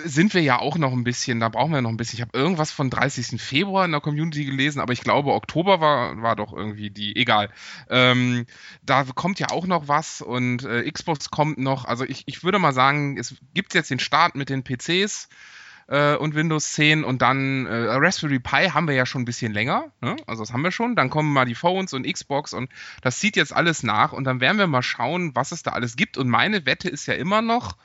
sind wir ja auch noch ein bisschen, da brauchen wir noch ein bisschen. Ich habe irgendwas von 30. Februar in der Community gelesen, aber ich glaube, Oktober war, war doch irgendwie die, egal. Ähm, da kommt ja auch noch was und äh, Xbox kommt noch. Also ich, ich würde mal sagen, es gibt jetzt den Start mit den PCs äh, und Windows 10 und dann äh, Raspberry Pi haben wir ja schon ein bisschen länger, ne? also das haben wir schon. Dann kommen mal die Phones und Xbox und das zieht jetzt alles nach und dann werden wir mal schauen, was es da alles gibt. Und meine Wette ist ja immer noch,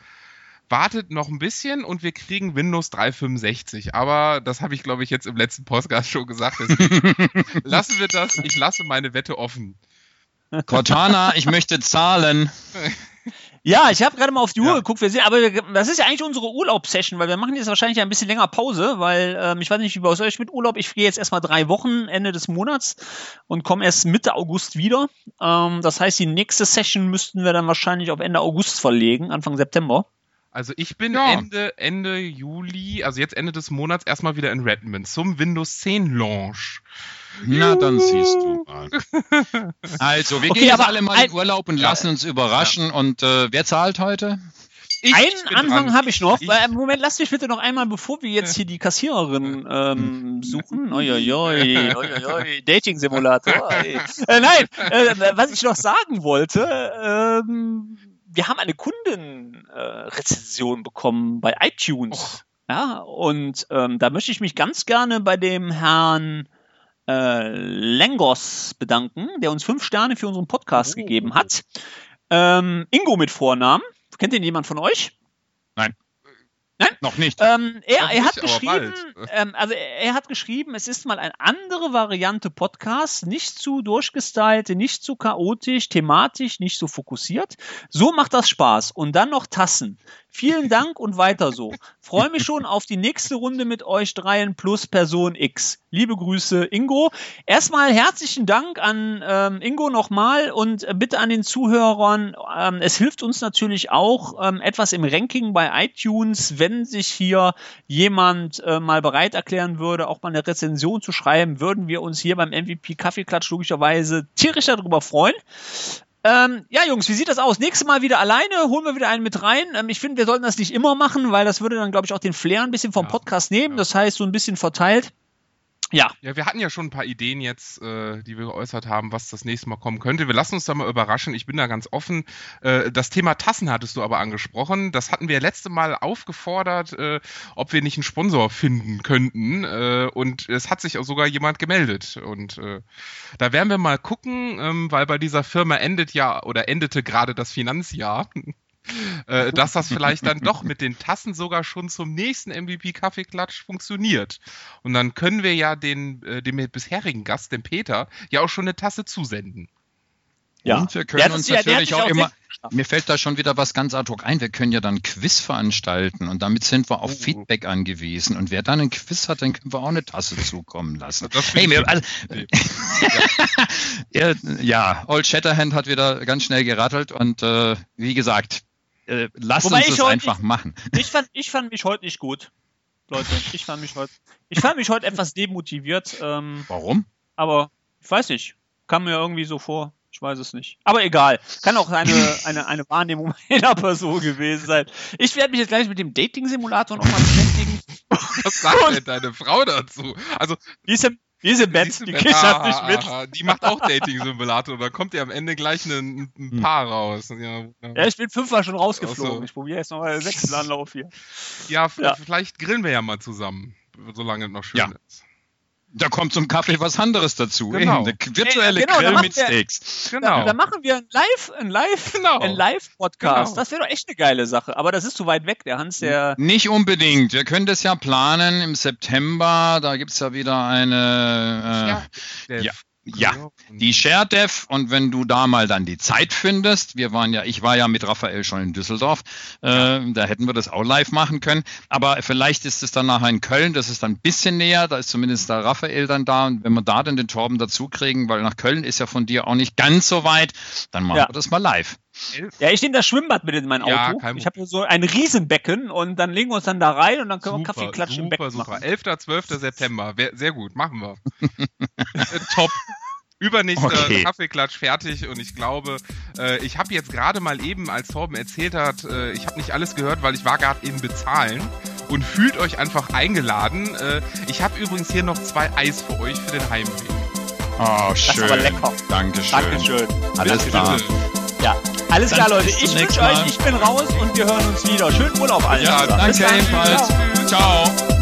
wartet noch ein bisschen und wir kriegen Windows 365. Aber das habe ich, glaube ich, jetzt im letzten Podcast schon gesagt. lassen wir das. Ich lasse meine Wette offen. Cortana, ich möchte zahlen. Ja, ich habe gerade mal auf die Uhr ja. geguckt. Wir sehen, aber das ist ja eigentlich unsere Urlaubssession, weil wir machen jetzt wahrscheinlich ein bisschen länger Pause, weil ähm, ich weiß nicht, wie bei euch mit Urlaub. Ich gehe jetzt erstmal drei Wochen Ende des Monats und komme erst Mitte August wieder. Ähm, das heißt, die nächste Session müssten wir dann wahrscheinlich auf Ende August verlegen, Anfang September. Also ich bin ja. Ende, Ende Juli, also jetzt Ende des Monats erstmal wieder in Redmond zum Windows 10 Launch. Na, dann siehst du mal. Also, wir okay, gehen jetzt alle mal in Urlaub und lassen uns überraschen. Und äh, wer zahlt heute? Ich Einen Anfang habe ich noch. Ich, äh, Moment, lass mich bitte noch einmal, bevor wir jetzt hier die Kassiererin ähm, suchen. Uiuiui, uiuiui, Dating-Simulator. Äh, nein, äh, was ich noch sagen wollte, ähm, wir haben eine Kundenrezension äh, bekommen bei iTunes. Oh. Ja, und ähm, da möchte ich mich ganz gerne bei dem Herrn äh, Lengos bedanken, der uns fünf Sterne für unseren Podcast oh. gegeben hat. Ähm, Ingo mit Vornamen. Kennt den jemand von euch? Nein. Nein? Noch nicht. Ähm, er, Noch er hat geschrieben, ähm, also er hat geschrieben, es ist mal eine andere Variante Podcast, nicht zu durchgestylt, nicht zu chaotisch, thematisch, nicht so fokussiert. So macht das Spaß. Und dann noch Tassen. Vielen Dank und weiter so. Freue mich schon auf die nächste Runde mit euch dreien plus Person X. Liebe Grüße, Ingo. Erstmal herzlichen Dank an ähm, Ingo nochmal und äh, bitte an den Zuhörern. Ähm, es hilft uns natürlich auch ähm, etwas im Ranking bei iTunes, wenn sich hier jemand äh, mal bereit erklären würde, auch mal eine Rezension zu schreiben, würden wir uns hier beim MVP Kaffeeklatsch logischerweise tierisch darüber freuen. Ähm, ja, Jungs, wie sieht das aus? Nächstes Mal wieder alleine, holen wir wieder einen mit rein. Ähm, ich finde, wir sollten das nicht immer machen, weil das würde dann, glaube ich, auch den Flair ein bisschen vom ja, Podcast nehmen. Ja. Das heißt, so ein bisschen verteilt. Ja. Ja, wir hatten ja schon ein paar Ideen jetzt, äh, die wir geäußert haben, was das nächste Mal kommen könnte. Wir lassen uns da mal überraschen. Ich bin da ganz offen. Äh, das Thema Tassen hattest du aber angesprochen. Das hatten wir letzte Mal aufgefordert, äh, ob wir nicht einen Sponsor finden könnten. Äh, und es hat sich auch sogar jemand gemeldet. Und äh, da werden wir mal gucken, ähm, weil bei dieser Firma endet ja oder endete gerade das Finanzjahr. Äh, dass das vielleicht dann doch mit den Tassen sogar schon zum nächsten MVP Kaffeeklatsch funktioniert. Und dann können wir ja den, äh, dem bisherigen Gast, dem Peter, ja auch schon eine Tasse zusenden. Ja. Und wir können uns natürlich auch, auch immer, mir fällt da schon wieder was ganz ad hoc ein, wir können ja dann Quiz veranstalten und damit sind wir auf uh. Feedback angewiesen. Und wer dann ein Quiz hat, dann können wir auch eine Tasse zukommen lassen. Hey, mir, also, ja. ja, Old Shatterhand hat wieder ganz schnell gerattelt und äh, wie gesagt, äh, lass Wobei uns das einfach ich, machen. Ich fand, ich fand mich heute nicht gut. Leute, ich fand mich heute, ich fand mich heute etwas demotiviert. Ähm, Warum? Aber ich weiß nicht. Kam mir irgendwie so vor. Ich weiß es nicht. Aber egal. Kann auch eine, eine, eine Wahrnehmung einer Person gewesen sein. Ich werde mich jetzt gleich mit dem Dating-Simulator nochmal beschäftigen. Was sagt denn deine Frau dazu? Also, die ist ja, Wir sind Bett, Siehst du, die das Ah, nicht ah, mit. ah, Die macht auch Dating-Simulator. Da kommt ja am Ende gleich ein, ein Hm. Paar raus. Ja, Ja, ich bin fünfmal schon rausgeflogen. So. Ich probiere jetzt nochmal den sechsten Anlauf hier. ja, Ja. vielleicht grillen wir ja mal zusammen, solange es noch schön Ja. ist. Da kommt zum Kaffee was anderes dazu. Genau. Eben, Eine virtuelle genau, da Grill machen mit wir- Steaks. Genau. Dann machen wir ein Live, ein Live, Genau. ein Live-Podcast. Genau. Das wäre doch echt eine geile Sache. Aber das ist zu weit weg. Der Hans, der. Nicht unbedingt. Wir können das ja planen im September. Da gibt's ja wieder eine. Äh, ja. Ja, die ShareDev und wenn du da mal dann die Zeit findest, wir waren ja, ich war ja mit Raphael schon in Düsseldorf, äh, da hätten wir das auch live machen können, aber vielleicht ist es dann nachher in Köln, das ist dann ein bisschen näher, da ist zumindest der Raphael dann da und wenn wir da dann den Torben dazu kriegen, weil nach Köln ist ja von dir auch nicht ganz so weit, dann machen Ja. wir das mal live. Ja, ich nehme das Schwimmbad mit in mein Auto. Ja, kein ich habe so ein Riesenbecken und dann legen wir uns dann da rein und dann können wir Super, Kaffee klatschen im super, Becken super. machen. 11. 12. September. Sehr gut, machen wir. Äh, Top. Übernächster Okay. Kaffeeklatsch fertig und ich glaube, äh, ich habe jetzt gerade mal eben, als Torben erzählt hat, äh, ich habe nicht alles gehört, weil ich war gerade eben bezahlen und fühlt euch einfach eingeladen. Äh, ich habe übrigens hier noch zwei Eis für euch für den Heimweg. Oh, ist schön. aber lecker. Dankeschön. Dankeschön. Alles klar. Ja, alles Dann klar, Leute. Ich wünsche euch, ich bin raus und wir hören uns wieder. Schönen Urlaub allen. Ja, danke Bis dann. ebenfalls. Ciao. Ciao.